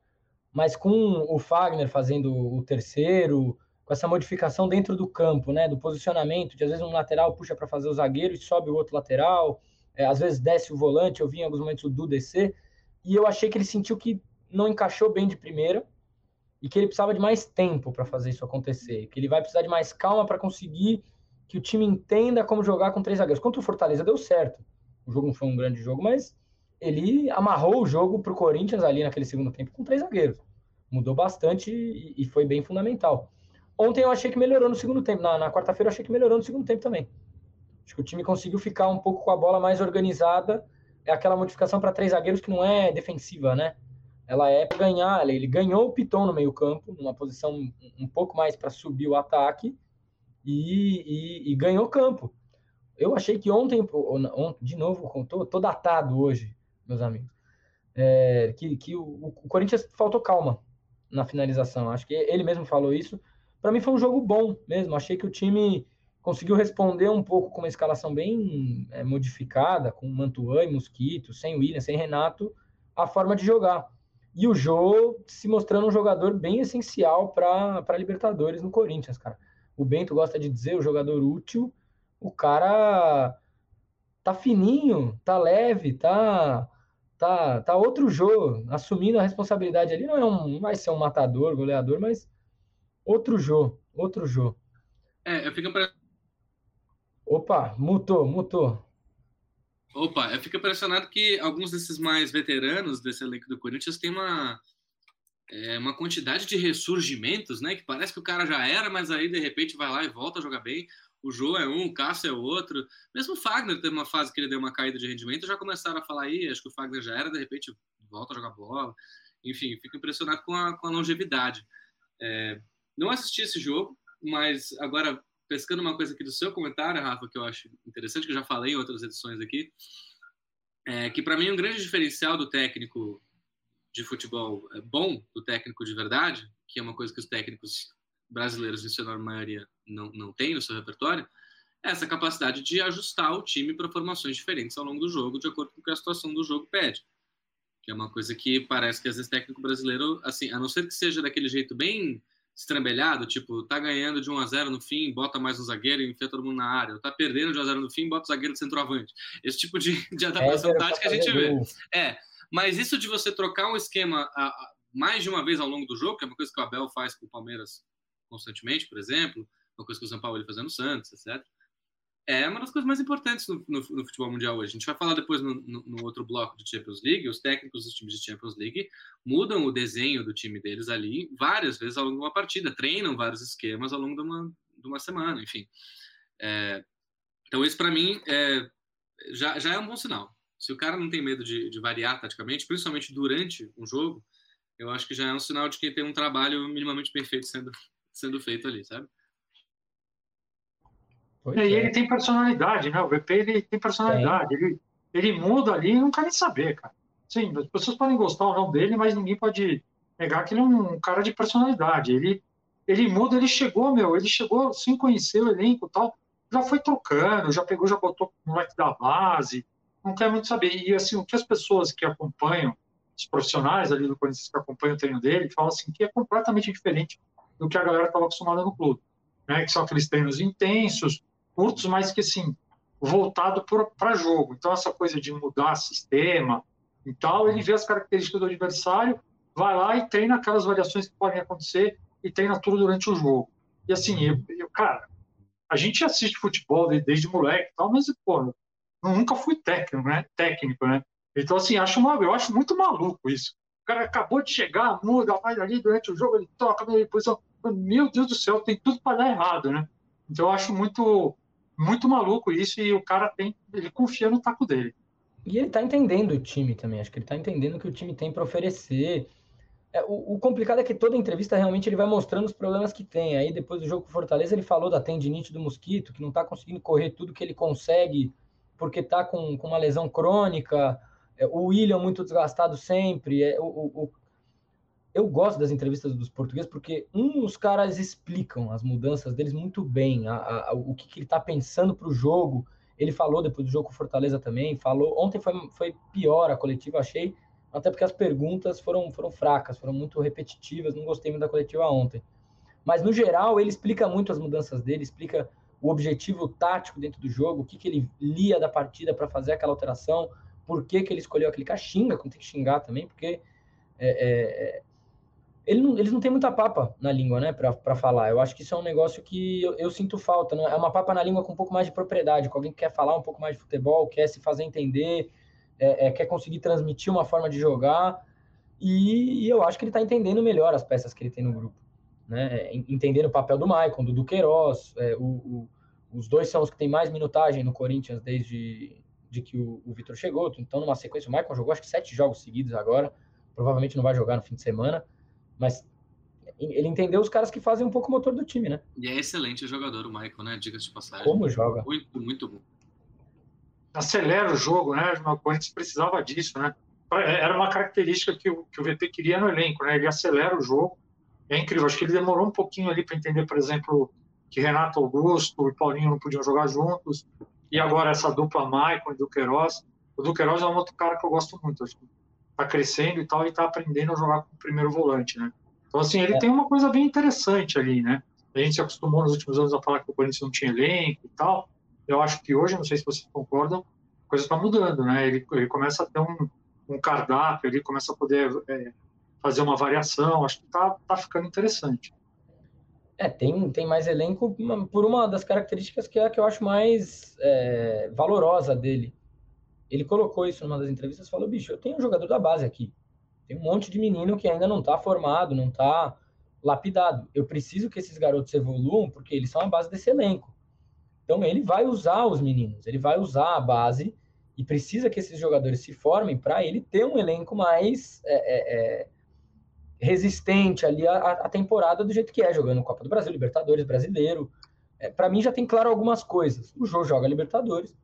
mas com o Fagner fazendo o terceiro, com essa modificação dentro do campo, né, do posicionamento, de às vezes um lateral puxa para fazer o zagueiro e sobe o outro lateral, é, às vezes desce o volante, eu vi em alguns momentos o Du descer. e eu achei que ele sentiu que não encaixou bem de primeira e que ele precisava de mais tempo para fazer isso acontecer, que ele vai precisar de mais calma para conseguir que o time entenda como jogar com três zagueiros. Contra o Fortaleza deu certo. O jogo não foi um grande jogo, mas ele amarrou o jogo para o Corinthians ali naquele segundo tempo com três zagueiros. Mudou bastante e, e, foi bem fundamental. Ontem eu achei que melhorou no segundo tempo. Na, na quarta-feira eu achei que melhorou no segundo tempo também. Acho que o time conseguiu ficar um pouco com a bola mais organizada. É aquela modificação para três zagueiros que não é defensiva, né? Ela é para ganhar. Ele ganhou o Piton no meio-campo, numa posição um pouco mais para subir o ataque, e, e, e, ganhou campo. Eu achei que ontem, de novo, tô, tô datado hoje, meus amigos, é, que, que o, o Corinthians faltou calma na finalização. Acho que ele mesmo falou isso. Para mim foi um jogo bom mesmo. Achei que o time conseguiu responder um pouco com uma escalação bem é, modificada, com Mantuan e Mosquito, sem William, sem Renato, a forma de jogar. E o Jô se mostrando um jogador bem essencial para Libertadores no Corinthians, cara. O Bento gosta de dizer, o jogador útil, o cara tá fininho, tá leve, tá tá tá outro Jô, assumindo a responsabilidade ali, não é um, não vai ser um matador, goleador, mas outro Jô, outro Jô. É, eu fico Opa, mutou, mutou. Opa, eu fico impressionado que alguns desses mais veteranos desse elenco do Corinthians têm uma, é, uma quantidade de ressurgimentos, né? Que parece que o cara já era, mas aí de repente vai lá e volta a jogar bem. O João é um, o Cássio é outro. Mesmo o Fagner teve uma fase que ele deu uma caída de rendimento, já começaram a falar aí, acho que o Fagner já era, de repente volta a jogar bola. Enfim, fico impressionado com a, com a longevidade. É, não assisti esse jogo, mas agora pescando uma coisa aqui do seu comentário, Rafa, que eu acho interessante, que eu já falei em outras edições aqui, é que para mim um grande diferencial do técnico de futebol é bom, do técnico de verdade, que é uma coisa que os técnicos brasileiros, em sua maioria, não, não têm no seu repertório, é essa capacidade de ajustar o time para formações diferentes ao longo do jogo, de acordo com o que a situação do jogo pede. Que é uma coisa que parece que às vezes técnico brasileiro, assim, a não ser que seja daquele jeito bem estrambelhado, tipo, tá ganhando de 1 a 0 no fim, bota mais um zagueiro e enfia todo mundo na área. Ou tá perdendo de 1 a 0 no fim, bota o zagueiro de centroavante. Esse tipo de, [LAUGHS] de adaptação é, tática a gente vê. É, mas isso de você trocar um esquema a, a, mais de uma vez ao longo do jogo, que é uma coisa que o Abel faz com o Palmeiras constantemente, por exemplo, uma coisa que o São Paulo ele fazendo no Santos, etc é uma das coisas mais importantes no, no, no, futebol mundial hoje. A gente vai falar depois no, no, outro bloco de Champions League. Os técnicos dos times de Champions League mudam o desenho do time deles ali várias vezes ao longo de uma partida, treinam vários esquemas ao longo de uma, de uma semana, enfim. É, então, isso para mim é, já, já é um bom sinal. Se o cara não tem medo de, de variar taticamente, principalmente durante um jogo, eu acho que já é um sinal de que tem um trabalho minimamente perfeito sendo, sendo feito ali, sabe? E é. ele tem personalidade, né? O VP ele tem personalidade. Ele, ele muda ali e não quer nem saber, cara. Sim, as pessoas podem gostar ou não dele, mas ninguém pode negar que ele é um cara de personalidade. Ele, ele muda, ele chegou, meu, ele chegou sem conhecer o elenco e tal, já foi trocando, já pegou, já botou o moleque da base, não quer muito saber. E assim, o que as pessoas que acompanham, os profissionais ali do Corinthians que acompanham o treino dele, falam assim que é completamente diferente do que a galera estava acostumada no clube. Né? Que são aqueles treinos intensos, curtos, mas que assim, voltado para jogo. Então, essa coisa de mudar sistema e tal, ele vê as características do adversário, vai lá e treina aquelas variações que podem acontecer e treina tudo durante o jogo. E assim, eu, eu cara, a gente assiste futebol desde, desde moleque e tal, mas, pô, nunca fui técnico, né? Técnico, né? Então, assim, acho uma, eu acho muito maluco isso. O cara acabou de chegar, muda, vai ali durante o jogo, ele toca, meu Deus do céu, tem tudo para dar errado, né? Então, eu acho muito, muito maluco isso e o cara tem, ele confia no taco dele. E ele tá entendendo o time também, acho que ele tá entendendo o que o time tem para oferecer. É, o, o, complicado é que toda entrevista realmente ele vai mostrando os problemas que tem. Aí depois do jogo com Fortaleza ele falou da tendinite do mosquito, que não tá conseguindo correr tudo que ele consegue porque tá com, com uma lesão crônica. É, o William muito desgastado sempre. É, o, o, eu gosto das entrevistas dos portugueses porque, um, os caras explicam as mudanças deles muito bem, a, a, o que, que ele está pensando para o jogo. Ele falou depois do jogo com Fortaleza também, falou. Ontem foi, foi pior a coletiva, achei, até porque as perguntas foram, foram fracas, foram muito repetitivas, não gostei muito da coletiva ontem. Mas, no geral, ele explica muito as mudanças dele, explica o objetivo tático dentro do jogo, o que, que ele lia da partida para fazer aquela alteração, por que, que ele escolheu aquele cara, xinga, quando tem que xingar também, porque é, é, é ele não, eles não têm muita papa na língua, né, para falar. Eu acho que isso é um negócio que eu, eu, sinto falta. Não? É uma papa na língua com um pouco mais de propriedade, com alguém que quer falar um pouco mais de futebol, quer se fazer entender, é, é, quer conseguir transmitir uma forma de jogar. E, e eu acho que ele está entendendo melhor as peças que ele tem no grupo. Né? Entendendo o papel do Maicon, do Duqueiroz. É, o, o, os dois são os que têm mais minutagem no Corinthians desde de que o, o Vitor chegou. Então, numa sequência, o Maicon jogou acho que sete jogos seguidos agora. Provavelmente não vai jogar no fim de semana. Mas ele entendeu os caras que fazem um pouco o motor do time, né? E é excelente jogador, o Michael, né? Diga-se de passagem. Como joga? Muito, muito bom. Acelera o jogo, né? O Corinthians precisava disso, né? Era uma característica que o, que o VP queria no elenco, né? Ele acelera o jogo. É incrível. Acho que ele demorou um pouquinho ali para entender, por exemplo, que Renato Augusto e Paulinho não podiam jogar juntos. E agora essa dupla Michael e Duqueiroz. O Duqueiroz é um outro cara que eu gosto muito. Acho que tá crescendo e tal, e tá aprendendo a jogar com o primeiro volante, né? Então, assim, ele é. tem uma coisa bem interessante ali, né? A gente se acostumou nos últimos anos a falar que o Corinthians não tinha elenco e tal. Eu acho que hoje, não sei se vocês concordam, a coisa está mudando, né? Ele, ele começa a ter um, um cardápio, ele começa a poder é, fazer uma variação. Acho que tá, tá ficando interessante. É, tem, tem mais elenco por uma das características que é a que eu acho mais é, valorosa dele, ele colocou isso numa das entrevistas, falou, bicho, eu tenho um jogador da base aqui. Tem um monte de menino que ainda não está formado, não está lapidado. Eu preciso que esses garotos evoluam porque eles são a base desse elenco. Então ele vai usar os meninos, ele vai usar a base e precisa que esses jogadores se formem para ele ter um elenco mais é, é, é, resistente ali à, temporada do jeito que é, jogando Copa do Brasil, Libertadores, Brasileiro. É, para mim já tem claro algumas coisas. O Jô joga Libertadores,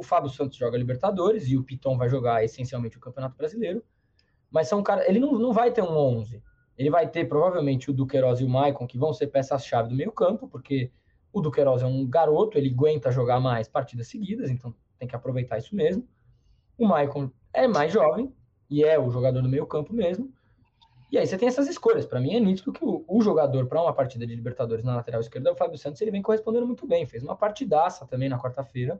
o Fábio Santos joga Libertadores e o Piton vai jogar essencialmente o Campeonato Brasileiro. Mas são cara, ele não, não vai ter um 11. Ele vai ter provavelmente o Duqueiroz e o Maicon, que vão ser peças-chave do meio-campo, porque o Duqueiroz é um garoto, ele aguenta jogar mais partidas seguidas, então tem que aproveitar isso mesmo. O Maicon é mais jovem e é o jogador do meio-campo mesmo. E aí você tem essas escolhas. Para mim é nítido que o, o jogador para uma partida de Libertadores na lateral esquerda é o Fábio Santos, ele vem correspondendo muito bem. Fez uma partidaça também na quarta-feira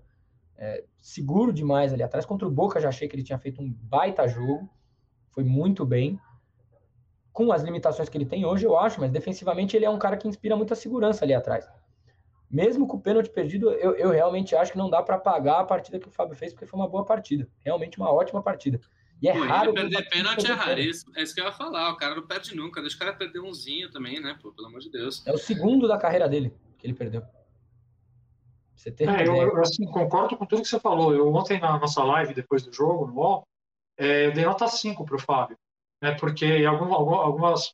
é, seguro demais ali atrás. Contra o Boca já achei que ele tinha feito um baita jogo, foi muito bem. Com as limitações que ele tem hoje, eu acho, mas defensivamente ele é um cara que inspira muita segurança ali atrás. Mesmo com o pênalti perdido, eu, eu realmente acho que não dá para pagar a partida que o Fábio fez, porque foi uma boa partida. Realmente uma ótima partida. E é Pô, raro. Perder pênalti é raríssimo. É isso que eu ia falar. O cara não perde nunca. Deixa o cara perder umzinho também, né? Pô, pelo amor de Deus. É o segundo da carreira dele que ele perdeu. Você tem é, eu, eu assim, concordo com tudo que você falou. Eu ontem na nossa live, depois do jogo, no UOL, é, eu dei nota 5 para o Fábio. Né, porque algum, algumas.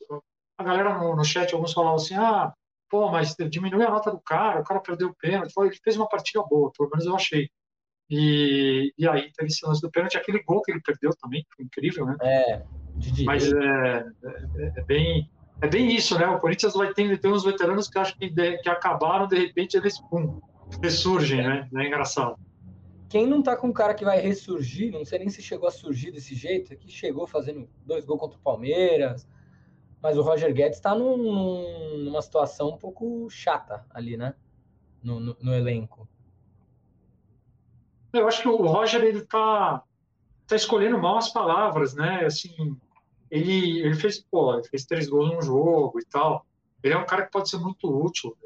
A galera no, no chat, alguns falavam assim: ah, pô, mas diminui a nota do cara, o cara perdeu o pênalti. Ele fez uma partida boa, pelo menos eu achei. E, e aí teve esse lance do pênalti, aquele gol que ele perdeu também, foi incrível, né? É, de Mas é, é, é, bem. É bem isso, né? O Corinthians vai ter, ter uns veteranos que acho que, de, que acabaram, de repente, eles pum, ressurgem, né? É engraçado. Quem não tá com um cara que vai ressurgir, não sei nem se chegou a surgir desse jeito, é que chegou fazendo dois gols contra o Palmeiras, mas o Roger Guedes tá num, numa situação um pouco chata ali, né? No, no, no, elenco. Eu acho que o Roger ele tá, tá escolhendo mal as palavras, né? Assim, ele, ele fez, pô, ele fez três gols num jogo e tal. Ele é um cara que pode ser muito útil,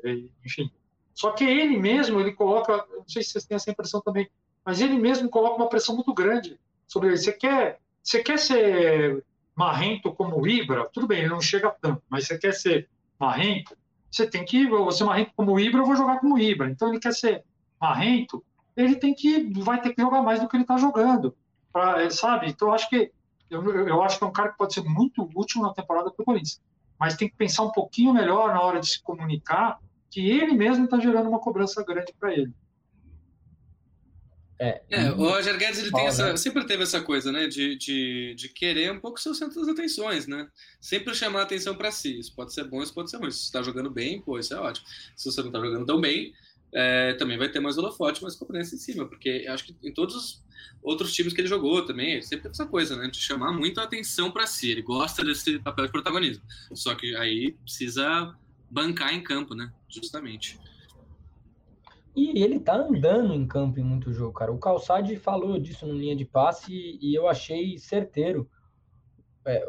enfim. Só que ele mesmo, ele coloca, não sei se vocês têm essa impressão também, mas ele mesmo coloca uma pressão muito grande sobre ele. Você quer, você quer ser marrento como o Ibra? Tudo bem, ele não chega tanto, mas você quer ser marrento? Você tem que, você marrento como o Ibra, eu vou jogar como o Ibra. Então ele quer ser marrento, ele tem que, vai ter que jogar mais do que ele está jogando, pra, sabe? Então eu acho que eu, eu acho que é um cara que pode ser muito útil na temporada para o Corinthians, mas tem que pensar um pouquinho melhor na hora de se comunicar que ele mesmo está gerando uma cobrança grande para ele. É, é, o Roger Guedes ele tem essa, sempre teve essa coisa, né, de, de, de querer um pouco ser o centro das atenções, né? Sempre chamar a atenção para si. Isso pode ser bom, isso pode ser ruim. Se você está jogando bem, pô, isso é ótimo. Se você não está jogando tão bem, é, também vai ter mais holofote, mais cobrança em cima, porque acho que em todos os outros times que ele jogou também, ele sempre teve essa coisa, né, de chamar muito a atenção para si. Ele gosta desse papel de protagonismo. Só que aí precisa bancar em campo, né? Justamente. E ele tá andando em campo em muito jogo, cara. O Calçade falou disso no linha de passe e, eu achei certeiro. É,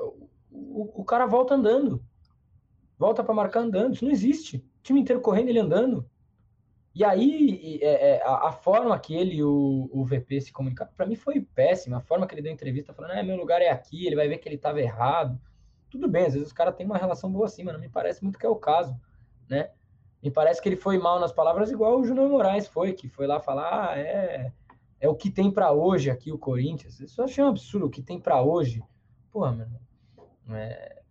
o, o, cara volta andando. Volta para marcar andando. Isso não existe. O time inteiro correndo, ele andando. E aí, é, é, a, a, forma que ele e o, o VP se comunicaram, para mim foi péssima. A forma que ele deu entrevista falando, ah, meu lugar é aqui, ele vai ver que ele estava errado. Tudo bem, às vezes os caras têm uma relação boa assim, mas não me parece muito que é o caso, né? Me parece que ele foi mal nas palavras, igual o Júnior Moraes foi, que foi lá falar, ah, é, é o que tem para hoje aqui o Corinthians. Isso eu achei um absurdo, o que tem para hoje. Porra, mano. É,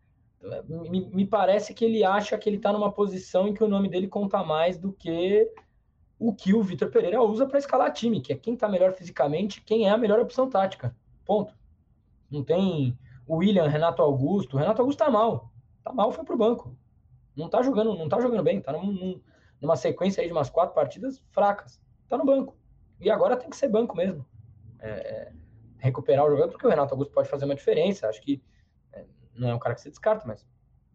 me, me parece que ele acha que ele tá numa posição em que o nome dele conta mais do que o que o Vitor Pereira usa para escalar time, que é quem está melhor fisicamente, quem é a melhor opção tática. Ponto. Não tem William, Renato Augusto. Renato Augusto tá mal. Tá mal, foi pro banco. Não tá jogando, não tá jogando bem. Tá num, numa sequência aí de umas quatro partidas fracas. Tá no banco. E agora tem que ser banco mesmo. É, é, recuperar o jogador, porque o Renato Augusto pode fazer uma diferença. Acho que é, não é um cara que se descarta, mas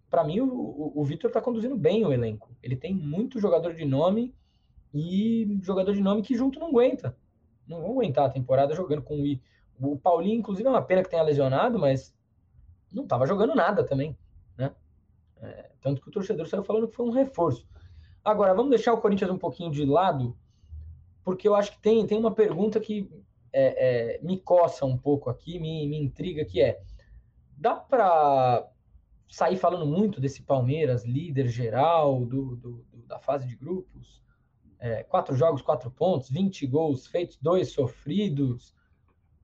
para mim o, o, o Vitor tá conduzindo bem o elenco. Ele tem muito jogador de nome e jogador de nome que junto não aguenta. Não vão aguentar a temporada jogando com o I. O Paulinho, inclusive, é uma pena que tenha lesionado, mas não estava jogando nada também, né? É, tanto que o torcedor saiu falando que foi um reforço. Agora, vamos deixar o Corinthians um pouquinho de lado, porque eu acho que tem, tem uma pergunta que é, é, me coça um pouco aqui, me, me intriga, que é, dá para sair falando muito desse Palmeiras, líder geral do, do, do da fase de grupos, é, quatro jogos, quatro pontos, 20 gols feitos, dois sofridos,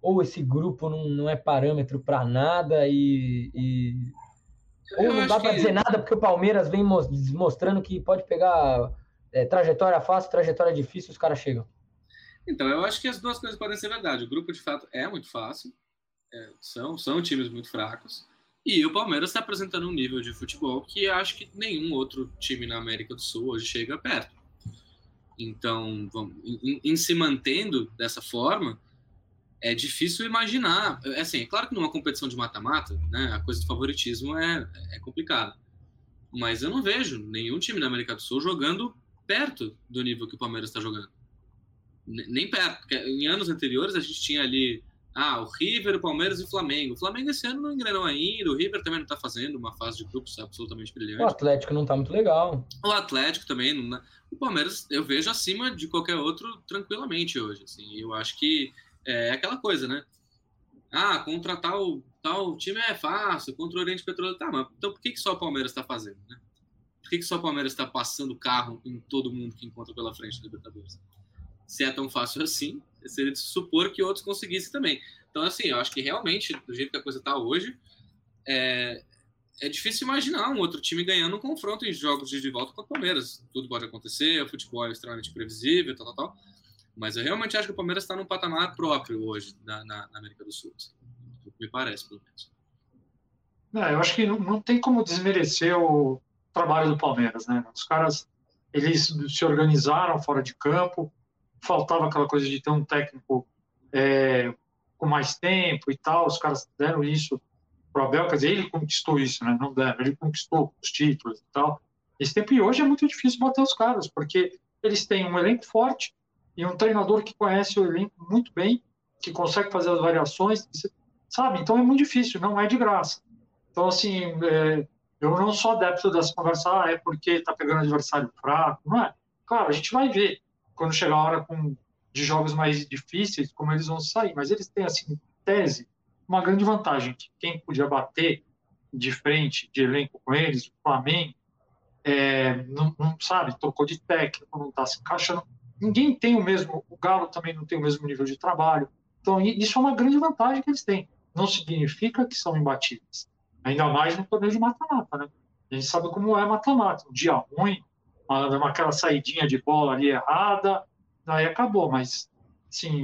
ou esse grupo não, não é parâmetro para nada e, e... ou não dá para que... dizer nada porque o Palmeiras vem mostrando que pode pegar é, trajetória fácil, trajetória difícil, os caras chegam. Então, eu acho que as duas coisas podem ser verdade. O grupo, de fato, é muito fácil, é, são, são times muito fracos, e o Palmeiras está apresentando um nível de futebol que acho que nenhum outro time na América do Sul hoje chega perto. Então, vamos, em, em, se mantendo dessa forma, é difícil imaginar. É assim, é claro que numa competição de mata-mata, né, a coisa do favoritismo é, é complicada. Mas eu não vejo nenhum time da América do Sul jogando perto do nível que o Palmeiras está jogando. Nem perto. Porque em anos anteriores a gente tinha ali ah, o River, o Palmeiras e o Flamengo. O Flamengo esse ano não engrenou ainda, o River também não está fazendo uma fase de grupos absolutamente brilhante. O Atlético não está muito legal. O Atlético também não. O Palmeiras eu vejo acima de qualquer outro tranquilamente hoje. Assim, eu acho que é aquela coisa, né? Ah, contra tal, tal time é fácil, contra o Oriente Petroleiro. Tá, mas então por que, que só o Palmeiras está fazendo, né? Por que, que só o Palmeiras está passando carro em todo mundo que encontra pela frente do Libertadores? Se é tão fácil [LAUGHS] assim, seria de supor que outros conseguissem também. Então, assim, eu acho que realmente, do jeito que a coisa está hoje, é, é difícil imaginar um outro time ganhando um confronto em jogos de volta com o Palmeiras. Tudo pode acontecer, o futebol é extremamente previsível, tal, tal, tal. Mas eu realmente acho que o Palmeiras está num patamar próprio hoje na, na, na América do Sul. Assim. Me parece, pelo menos. É, eu acho que não, não, tem como desmerecer o trabalho do Palmeiras, né? Os caras, eles se organizaram fora de campo, faltava aquela coisa de ter um técnico é, com mais tempo e tal, os caras deram isso para o Abel, quer dizer, ele conquistou isso, né? Não deram, ele conquistou os títulos e tal. Esse tempo e hoje é muito difícil bater os caras, porque eles têm um elenco forte e um treinador que conhece o elenco muito bem, que consegue fazer as variações, sabe? Então é muito difícil, não é de graça. Então, assim, é, eu não sou adepto dessa conversa, ah, é porque está pegando adversário fraco, não é? Claro, a gente vai ver quando chegar a hora com, de jogos mais difíceis, como eles vão sair. Mas eles têm, assim, tese, uma grande vantagem, que quem podia bater de frente, de elenco com eles, o Flamengo, é, não, não, sabe, trocou de técnico, não está se encaixando. Ninguém tem o mesmo, o Galo também não tem o mesmo nível de trabalho. Então, isso é uma grande vantagem que eles têm. Não significa que são imbatíveis. Ainda mais no torneio de mata-mata, né? A gente sabe como é mata-mata. Um dia ruim, uma, aquela saidinha de bola ali errada, daí acabou. Mas, sim,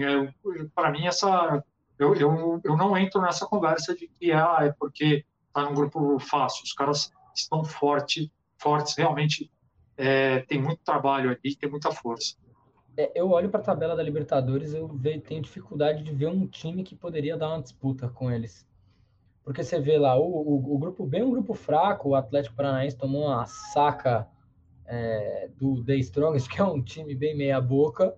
para mim, essa eu, eu, eu não entro nessa conversa de que ah, é porque está num grupo fácil. Os caras estão forte, fortes, realmente é, tem muito trabalho ali, tem muita força. É, eu olho para a tabela da Libertadores, eu tenho dificuldade de ver um time que poderia dar uma disputa com eles. Porque você vê lá, o, o, o grupo B é um grupo fraco, o Atlético Paranaense tomou uma saca é, do The Strongest, [LAUGHS] que é um time bem meia boca,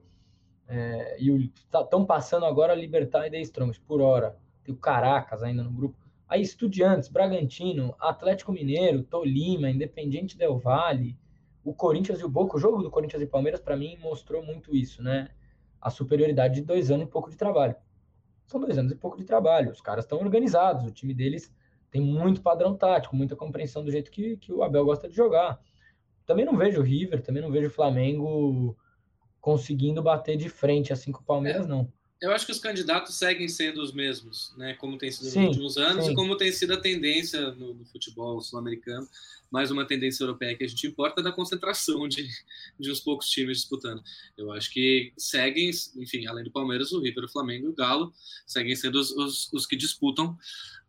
é, e estão tá, passando agora a Libertar e The Strongest por hora. Tem o Caracas ainda no grupo. Aí Estudiantes, Bragantino, Atlético Mineiro, Tolima, Independiente Del Valle, o Corinthians e o Boca. O jogo do Corinthians e Palmeiras, para mim, mostrou muito isso, né? A superioridade de dois anos e pouco de trabalho. São dois anos e pouco de trabalho. Os caras estão organizados, o time deles tem muito padrão tático, muita compreensão do jeito que, que o Abel gosta de jogar. Também não vejo o River, também não vejo o Flamengo conseguindo bater de frente assim com o Palmeiras, é. não eu acho que os candidatos seguem sendo os mesmos, né? Como tem sido sim, nos últimos anos sim. e como tem sido a tendência no, no futebol sul-americano, mais uma tendência europeia que a gente importa da concentração de, de uns poucos times disputando. Eu acho que seguem, enfim, além do Palmeiras, o River, o Flamengo e o Galo seguem sendo os, os, os, que disputam,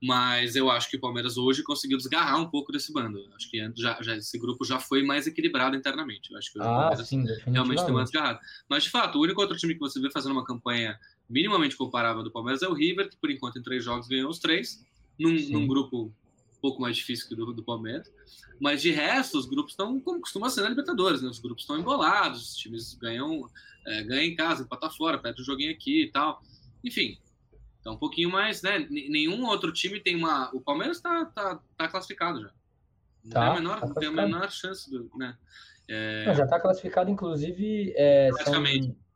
mas eu acho que o Palmeiras hoje conseguiu desgarrar um pouco desse bando. Eu acho que já, já, esse grupo já foi mais equilibrado internamente. Eu acho que o ah, Palmeiras sim, realmente tem uma desgarrada. Mas, de fato, o único outro time que você vê fazendo uma campanha minimamente comparável do Palmeiras é o River, que por enquanto em três jogos ganhou os três, num, num grupo um pouco mais difícil que o do, do Palmeiras. Mas de resto, os grupos estão como costuma ser na Libertadores, né? Os grupos estão embolados, os times ganham, é, ganham em casa, empatam fora, perde um joguinho aqui e tal. Enfim, tá um pouquinho mais, né? Nenhum outro time tem uma. O Palmeiras tá, tá, tá classificado já. Não tá, tem, a menor, tá tem a menor chance, do, né? É... Não, já está classificado, inclusive. É, praticamente. São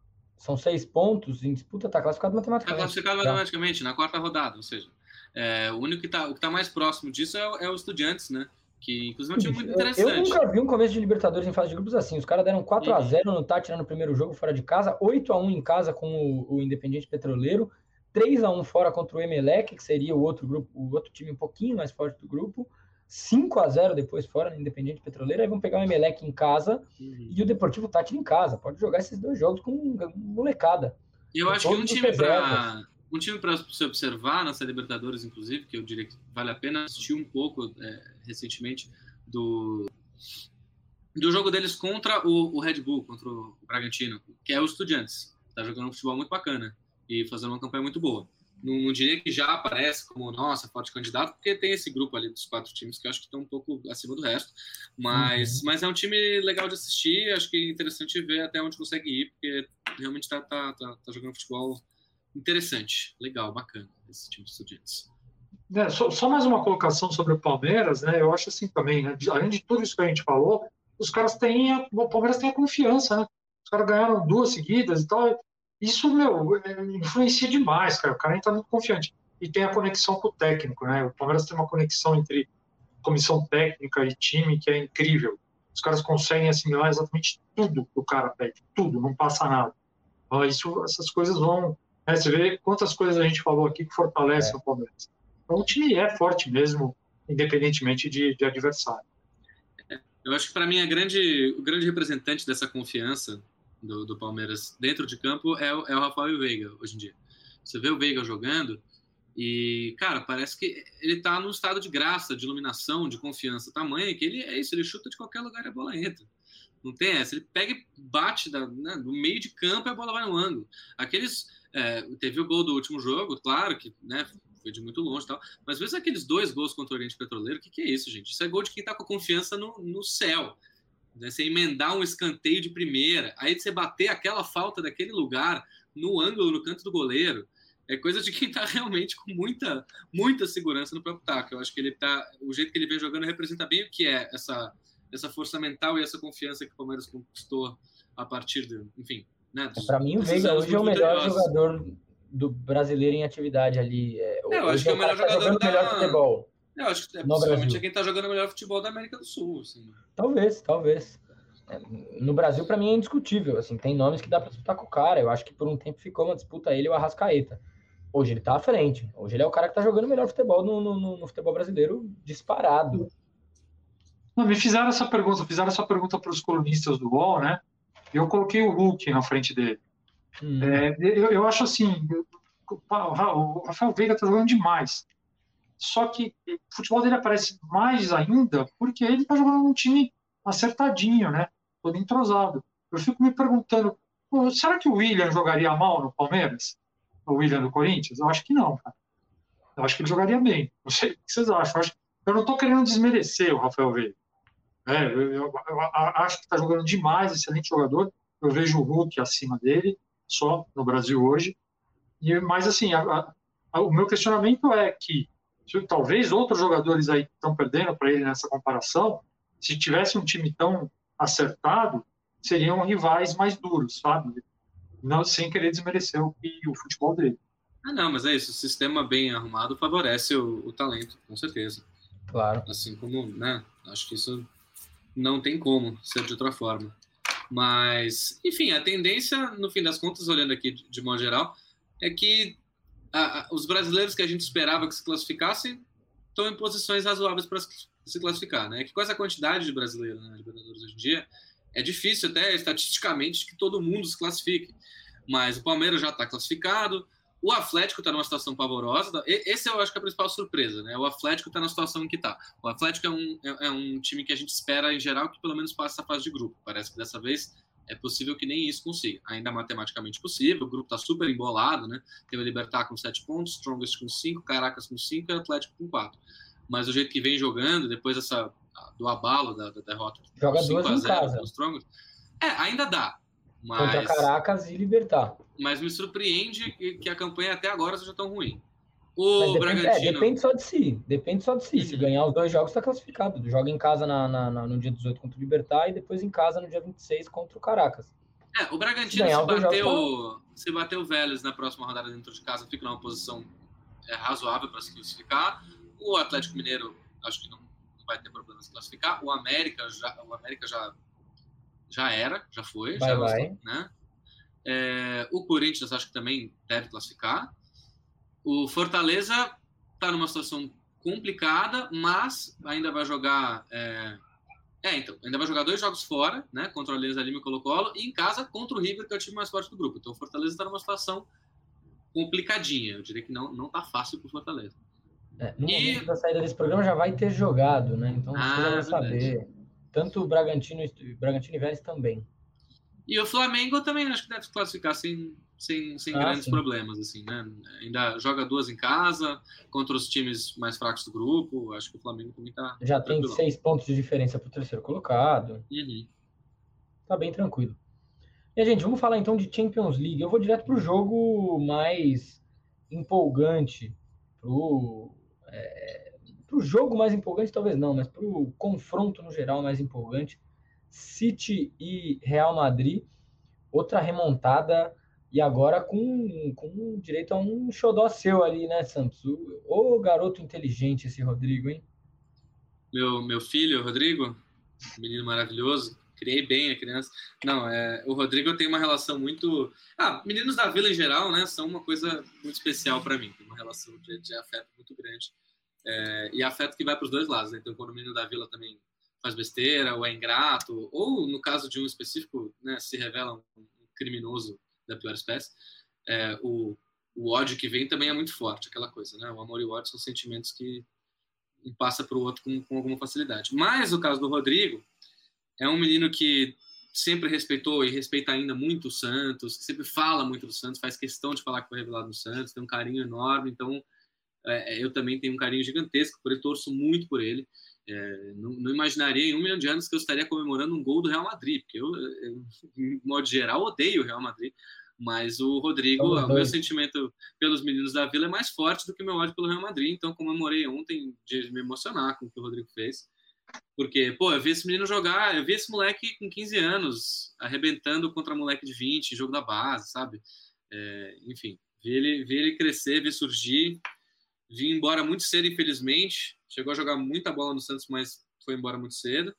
são seis pontos em disputa, está classificado matematicamente. Está classificado matematicamente, na quarta rodada, ou seja, é, o único que está tá mais próximo disso é, é o Estudiantes, né? Que inclusive é um time muito interessante. Eu nunca vi um começo de Libertadores em fase de grupos assim. Os caras deram 4 a 0 no Tati no primeiro jogo fora de casa, 8 a 1 em casa com o, o Independiente Petroleiro, 3 a 1 fora contra o Emelec, que seria o outro grupo, o outro time um pouquinho mais forte do grupo. 5 a 0 depois fora no Independente Petroleiro, aí vão pegar o Emelec em casa uhum. e o Deportivo Tátira em casa. Pode jogar esses dois jogos com molecada. E eu acho que um time para um time para se observar nessa Libertadores, inclusive, que eu diria que vale a pena assistir um pouco é, recentemente do do jogo deles contra o, o, Red Bull, contra o Bragantino, que é o Estudiantes. Tá jogando um futebol muito bacana e fazendo uma campanha muito boa não, não, diria que já aparece como, nossa, forte candidato, porque tem esse grupo ali dos quatro times que eu acho que estão um pouco acima do resto. Mas, uhum. mas é um time legal de assistir, acho que é interessante ver até onde consegue ir, porque realmente está tá, tá, tá jogando futebol interessante, legal, bacana, esse time de estudantes. É, só, só, mais uma colocação sobre o Palmeiras, né? Eu acho assim também, né? Além de tudo isso que a gente falou, os caras têm. A, o Palmeiras tem a confiança, né? Os caras ganharam duas seguidas e tal. Isso, meu, influencia demais, cara. O cara entra muito confiante. E tem a conexão com o técnico, né? O Palmeiras tem uma conexão entre comissão técnica e time que é incrível. Os caras conseguem assimilar exatamente tudo que o cara pede, tudo, não passa nada. Isso, essas coisas vão. Né? Você vê quantas coisas a gente falou aqui que fortalecem é. o Palmeiras. Então, o time é forte mesmo, independentemente de, de adversário. Eu acho que para mim a grande, o grande representante dessa confiança do, do Palmeiras dentro de campo é, o, é o Rafael Veiga hoje em dia. Você vê o Veiga jogando e, cara, parece que ele tá num estado de graça, de iluminação, de confiança tamanha que ele é isso, ele chuta de qualquer lugar e a bola entra. Não tem essa. Ele pega e bate da, né, no meio de campo e a bola vai no ângulo. Aqueles. É, teve o gol do último jogo, claro que né, foi de muito longe e tal. Mas mesmo aqueles dois gols contra o Oriente Petroleiro, o que, que é isso, gente? Isso é gol de quem tá com a confiança no, no céu. Né? Você emendar um escanteio de primeira, aí você bater aquela falta daquele lugar no ângulo, no canto do goleiro, é coisa de quem está realmente com muita, muita segurança no próprio taco. Eu acho que ele tá, o jeito que ele vem jogando representa bem o que é essa, essa força mental e essa confiança que o Palmeiras conquistou a partir de, enfim, né? Para mim, o Veiga hoje é o melhor jogador do brasileiro em atividade ali. É, é eu acho que é o melhor tá jogador da... melhor futebol. Eu acho que é, possivelmente é quem está jogando o melhor futebol da América do Sul. Assim. Talvez, talvez. É, no Brasil, para mim, é indiscutível. Assim, tem nomes que dá para disputar com o cara. Eu acho que por um tempo ficou uma disputa ele e o Arrascaeta. Hoje ele tá à frente. Hoje ele é o cara que tá jogando o melhor futebol no, no, no futebol brasileiro disparado. Não, me fizeram essa pergunta, fizeram essa pergunta para os colunistas do UOL, né? Eu coloquei o Hulk na frente dele. Hum. É, eu, eu, acho assim, o Rafael Veiga tá jogando demais. Só que o futebol dele aparece mais ainda porque ele está jogando num time acertadinho, né? Todo entrosado. Eu fico me perguntando, será que o William jogaria mal no Palmeiras? O William do Corinthians? Eu acho que não, cara. Eu acho que ele jogaria bem. Não sei o que vocês acham. Eu, acho... eu não estou querendo desmerecer o Rafael Veiga. É, eu, eu, eu acho que está jogando demais, excelente jogador. Eu vejo o Hulk acima dele, só no Brasil hoje. E, mas, assim, a, a, o meu questionamento é que se, talvez outros jogadores aí estão perdendo para ele nessa comparação, se tivesse um time tão acertado, seriam rivais mais duros, sabe? Não, sem querer desmerecer o, o futebol dele. Ah, não, mas é isso. O sistema bem arrumado favorece o, o talento, com certeza. Claro. Assim como, né? Acho que isso não tem como ser de outra forma. Mas, enfim, a tendência, no fim das contas, olhando aqui de, de modo geral, é que a, a, os brasileiros que a gente esperava que se classificassem estão em posições razoáveis para se classificar, né? Que com essa quantidade de brasileiros na né, Libertadores hoje em dia, é difícil até estatisticamente que todo mundo se classifique. Mas o Palmeiras já está classificado, o Atlético está numa situação pavorosa. Esse eu acho que é a principal surpresa, né? O Atlético está na situação em que está. O Atlético é um, é, é, um time que a gente espera, em geral, que pelo menos passe essa fase de grupo. Parece que dessa vez é possível que nem isso consiga. Ainda matematicamente possível, o grupo está super embolado, né? Tem o Libertar com 7 pontos, Strongest com 5, Caracas com 5 e Atlético com 4. Mas o jeito que vem jogando, depois dessa, do abalo da, da derrota. Joga duas em casa. Strongest, é, ainda dá. Mas, Contra Caracas e Libertar. Mas me surpreende que, que a campanha até agora seja tão ruim. O depende, Bragantino. É, depende só de si. Depende só de si. Se uhum. ganhar os dois jogos, está classificado. Joga em casa na, na, na, no dia 18 contra o Libertar e depois em casa no dia 26 contra o Caracas. É, o Bragantino, se, se bateu, jogos, se bateu o Vélez na próxima rodada dentro de casa, fica numa posição é, razoável para se classificar. O Atlético Mineiro, acho que não, não vai ter problema se classificar. O América já, o América já, já era, já foi. Vai, já vai. né? É, o Corinthians acho que também deve classificar. O Fortaleza está numa situação complicada, mas ainda vai jogar. É, é, então, ainda vai jogar dois jogos fora, né? Contra o Alianza Lima e Colo-Colo, e em casa contra o River, que é o time mais forte do grupo. Então o Fortaleza está numa situação complicadinha. Eu diria que não, não tá fácil para o Fortaleza. É, no e... momento da saída desse programa já vai ter jogado, né? Então você ah, vai saber. Tanto o Bragantino, Bragantino e Vélez também. E o Flamengo também acho que deve classificar sem, sem, sem ah, grandes sim. problemas, assim, né? Ainda joga duas em casa contra os times mais fracos do grupo. Acho que o Flamengo também tá. Já tem seis pontos de diferença para o terceiro colocado. Uhum. Tá bem tranquilo. E a gente, vamos falar então de Champions League. Eu vou direto para o jogo mais empolgante, pro, é, pro jogo mais empolgante, talvez não, mas pro confronto no geral mais empolgante City e Real Madrid, outra remontada e agora com, com direito a um xodó seu ali, né, Santos? O garoto inteligente esse Rodrigo, hein? Meu, meu filho, Rodrigo, menino maravilhoso, criei bem a criança. Não, é, o Rodrigo tem uma relação muito. Ah, meninos da vila em geral, né, são uma coisa muito especial para mim. Tem uma relação de, de afeto muito grande. É, e afeto que vai para os dois lados. Né? Então, quando o menino da vila também faz besteira ou é ingrato, ou no caso de um específico, né, se revela um criminoso da pior espécie, é, o, o ódio que vem também é muito forte, aquela coisa, né? O amor e o ódio são sentimentos que um passa para o outro com, com alguma facilidade. Mas o caso do Rodrigo é um menino que sempre respeitou e respeita ainda muito o Santos, que sempre fala muito do Santos, faz questão de falar que foi revelado no Santos, tem um carinho enorme, então é, eu também tenho um carinho gigantesco por ele, torço muito por ele. É, não, não, imaginaria em um milhão de anos que eu estaria comemorando um gol do Real Madrid, porque eu, eu em modo geral, odeio o Real Madrid. Mas o Rodrigo, o meu sentimento pelos meninos da Vila é mais forte do que o meu ódio pelo Real Madrid. Então, comemorei ontem de me emocionar com o que o Rodrigo fez. Porque, pô, eu vi esse menino jogar, eu vi esse moleque com 15 anos arrebentando contra moleque de 20, jogo da base, sabe? É, enfim, vi ele, vi ele crescer, vi surgir. Vi embora muito cedo, infelizmente. Chegou a jogar muita bola no Santos, mas foi embora muito cedo.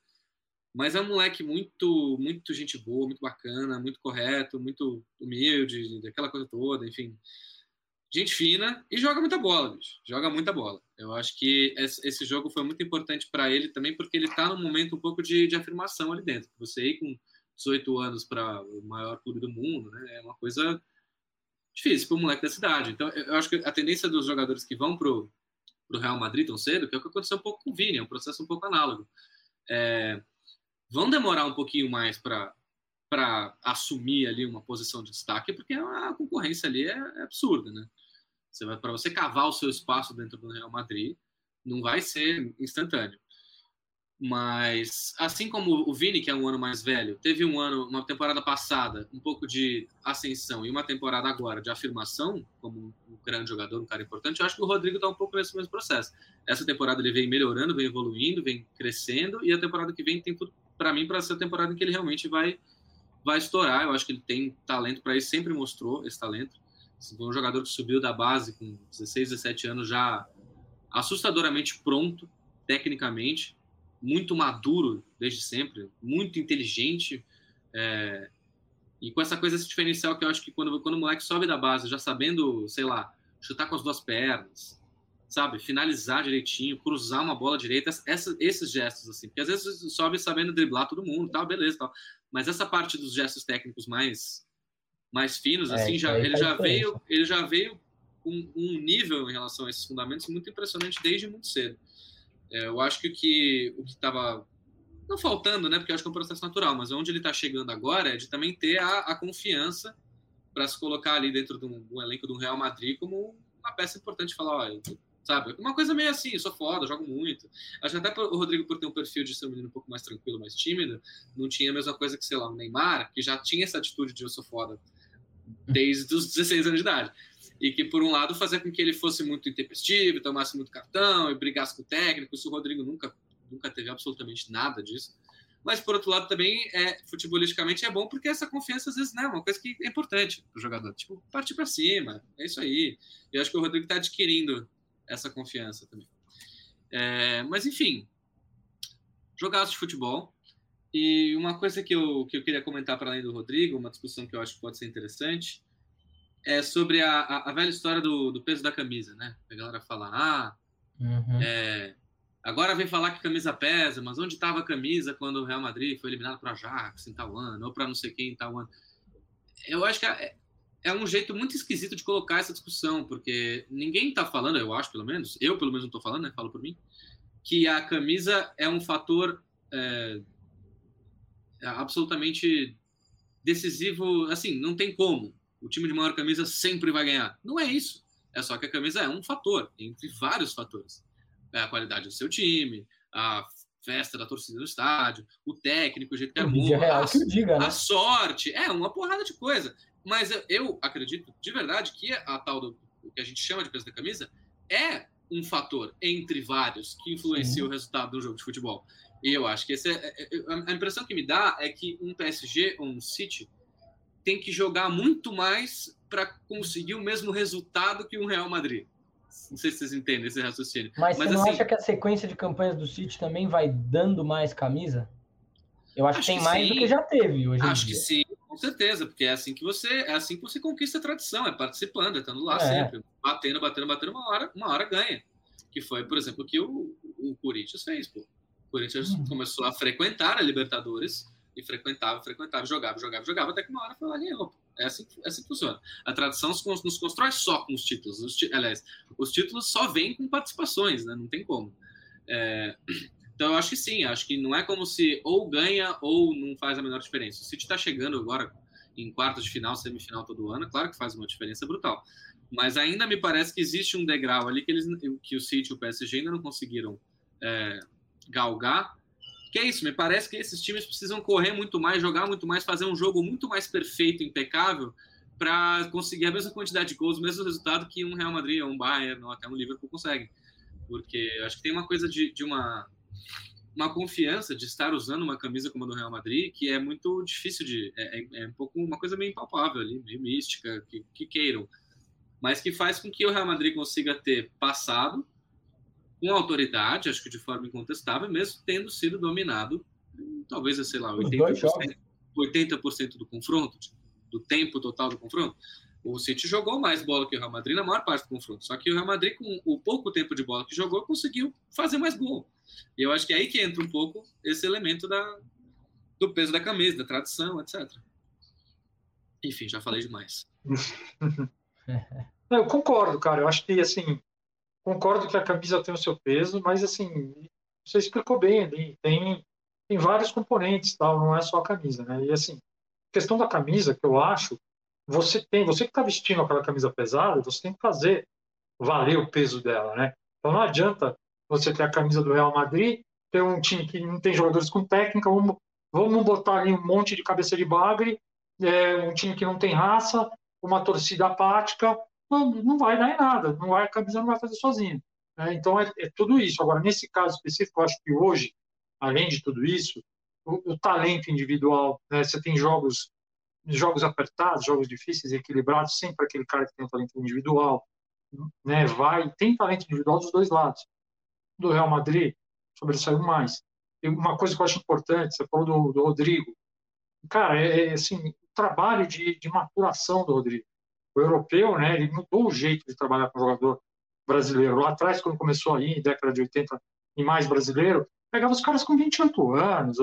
Mas é um moleque muito, muito gente boa, muito bacana, muito correto, muito humilde, daquela coisa toda, enfim. Gente fina e joga muita bola, bicho. Joga muita bola. Eu acho que esse jogo foi muito importante para ele também, porque ele está num momento um pouco de, de afirmação ali dentro. Você ir com 18 anos para o maior clube do mundo, né? É uma coisa difícil para o moleque da cidade. Então, eu acho que a tendência dos jogadores que vão para o Real Madrid tão cedo, que é o que aconteceu um pouco com o Vini, é um processo um pouco análogo. É, vão demorar um pouquinho mais para para assumir ali uma posição de destaque, porque a concorrência ali é, é absurda, né? Você para você cavar o seu espaço dentro do Real Madrid, não vai ser instantâneo. Mas, assim como o Vini, que é um ano mais velho, teve um ano, uma temporada passada, um pouco de ascensão e uma temporada agora de afirmação, como um grande jogador, um cara importante, eu acho que o Rodrigo está um pouco nesse mesmo processo. Essa temporada ele vem melhorando, vem evoluindo, vem crescendo, e a temporada que vem tem tudo para mim para ser a temporada em que ele realmente vai, vai estourar. Eu acho que ele tem talento para isso, sempre mostrou esse talento. Foi um jogador que subiu da base com 16, 17 anos já assustadoramente pronto, tecnicamente muito maduro desde sempre, muito inteligente. É, e com essa coisa, esse diferencial que eu acho que quando, quando o moleque sobe da base, já sabendo, sei lá, chutar com as duas pernas, sabe? Finalizar direitinho, cruzar uma bola direita, essa, esses gestos, assim. Porque às vezes sobe sabendo driblar todo mundo, tal, beleza, tal. Mas essa parte dos gestos técnicos mais mais finos, é, assim, já, ele, já veio, ele já veio com um nível em relação a esses fundamentos muito impressionante desde muito cedo. É, eu acho que o que o que estava não faltando, né? Porque eu acho que é um processo natural, mas onde ele está chegando agora é de também ter a, a confiança para se colocar ali dentro de um, um, elenco do Real Madrid como uma peça importante de falar, olha, sabe? Uma coisa meio assim, eu sou foda, jogo muito. Acho que até o Rodrigo, por ter um perfil de ser um menino um pouco mais tranquilo, mais tímido, não tinha a mesma coisa que, sei lá, o Neymar, que já tinha essa atitude de eu sou foda desde os 16 anos de idade e que, por um lado, fazia com que ele fosse muito intempestivo, tomasse muito cartão e brigasse com o técnico. Isso o Rodrigo nunca, nunca teve absolutamente nada disso. Mas, por outro lado, também, é, futebolisticamente, é bom porque essa confiança, às vezes, né, é uma coisa que é importante para o jogador. Tipo, partir para cima, é isso aí. Eu acho que o Rodrigo está adquirindo essa confiança também. É, mas, enfim, jogaço de futebol. E uma coisa que eu, que eu queria comentar para além do Rodrigo, uma discussão que eu acho que pode ser interessante, é sobre a, a, a velha história do, do, peso da camisa, né? A galera fala, ah, uhum. é, agora vem falar que camisa pesa, mas onde estava a camisa quando o Real Madrid foi eliminado para Ajax em tal ano, ou para não sei quem em tal ano? Eu acho que é, é um jeito muito esquisito de colocar essa discussão, porque ninguém está falando, eu acho pelo menos, eu pelo menos não estou falando, né? Falo por mim, que a camisa é um fator é, absolutamente decisivo, assim, não tem como o time de maior camisa sempre vai ganhar. Não é isso. É só que a camisa é um fator, entre vários fatores. É a qualidade do seu time, a festa da torcida no estádio, o técnico, o jeito que armou, real, a, diga, né? a sorte, é uma porrada de coisa. Mas eu, eu acredito de verdade que a tal do que a gente chama de peso da camisa é um fator entre vários que influencia Sim. o resultado do jogo de futebol. E eu acho que esse é, é, é, a impressão que me dá é que um PSG ou um City tem que jogar muito mais para conseguir o mesmo resultado que o Real Madrid. Não sei se vocês entendem esse raciocínio. Mas, Mas você não assim, acha que a sequência de campanhas do City também vai dando mais camisa? Eu acho, acho que tem que mais sim. do que já teve hoje. Acho que sim, com certeza, porque é assim que você é assim que você conquista a tradição, é participando, é estando lá é. sempre, batendo, batendo, batendo, uma hora, uma hora ganha. Que foi, por exemplo, o que o, o Corinthians fez. Pô. O Corinthians hum. começou a frequentar a Libertadores e frequentava, frequentava, jogava, jogava, jogava, até que uma hora foi lá ganhou. É assim, é assim que funciona. A tradição nos constrói só com os títulos. Os aliás, os títulos só vêm com participações, né? Não tem como. É, então eu acho que sim, acho que não é como se ou ganha ou não faz a menor diferença. O City está chegando agora em quartos de final, semifinal todo ano, claro que faz uma diferença brutal. Mas ainda me parece que existe um degrau ali que, eles, que o City e o PSG ainda não conseguiram é, galgar que é isso, me parece que esses times precisam correr muito mais, jogar muito mais, fazer um jogo muito mais perfeito, impecável, para conseguir a mesma quantidade de gols, o mesmo resultado que um Real Madrid, um Bayern, ou até um Liverpool consegue. Porque acho que tem uma coisa de, de uma, uma confiança de estar usando uma camisa como a do Real Madrid que é muito difícil de. É, é, é um pouco uma coisa meio impalpável ali, meio mística, que, que queiram. Mas que faz com que o Real Madrid consiga ter passado com autoridade, acho que de forma incontestável, mesmo tendo sido dominado, talvez, sei lá, 80%, 80 do confronto, do tempo total do confronto. O City jogou mais bola que o Real Madrid na maior parte do confronto. Só que o Real Madrid, com o pouco tempo de bola que jogou, conseguiu fazer mais gol. E eu acho que é aí que entra um pouco esse elemento da, do peso da camisa, da tradição, etc. Enfim, já falei demais. [LAUGHS] Eu concordo, cara. Eu acho que, assim, concordo que a camisa tem o seu peso, mas assim, você explicou bem ali, tem, tem vários componentes, tal, não é só a camisa, né? E assim, questão da camisa, que eu acho, você tem, você que está vestindo aquela camisa pesada, você tem que fazer valer o peso dela, né? Então não adianta você ter a camisa do Real Madrid, ter um time que não tem jogadores com técnica, vamos, vamos botar ali um monte de cabeça de bagre, é, um time que não tem raça, uma torcida apática, não, não vai dar em nada, não vai, a camisa não vai fazer sozinha. Né? Então é, é, tudo isso. Agora, nesse caso específico, eu acho que hoje, além de tudo isso, o, o talento individual, né? você tem jogos jogos apertados, jogos difíceis, equilibrados, sempre aquele cara que tem um talento individual, né, vai, tem talento individual dos dois lados. Do Real Madrid, sobressaiu mais. E uma coisa que eu acho importante, você falou do, do Rodrigo. Cara, é, é assim, o trabalho de, de maturação do Rodrigo. O europeu, né, ele mudou o jeito de trabalhar com o jogador brasileiro. Lá atrás, quando começou aí, década de 80 e mais brasileiro, pegava os caras com 28 anos,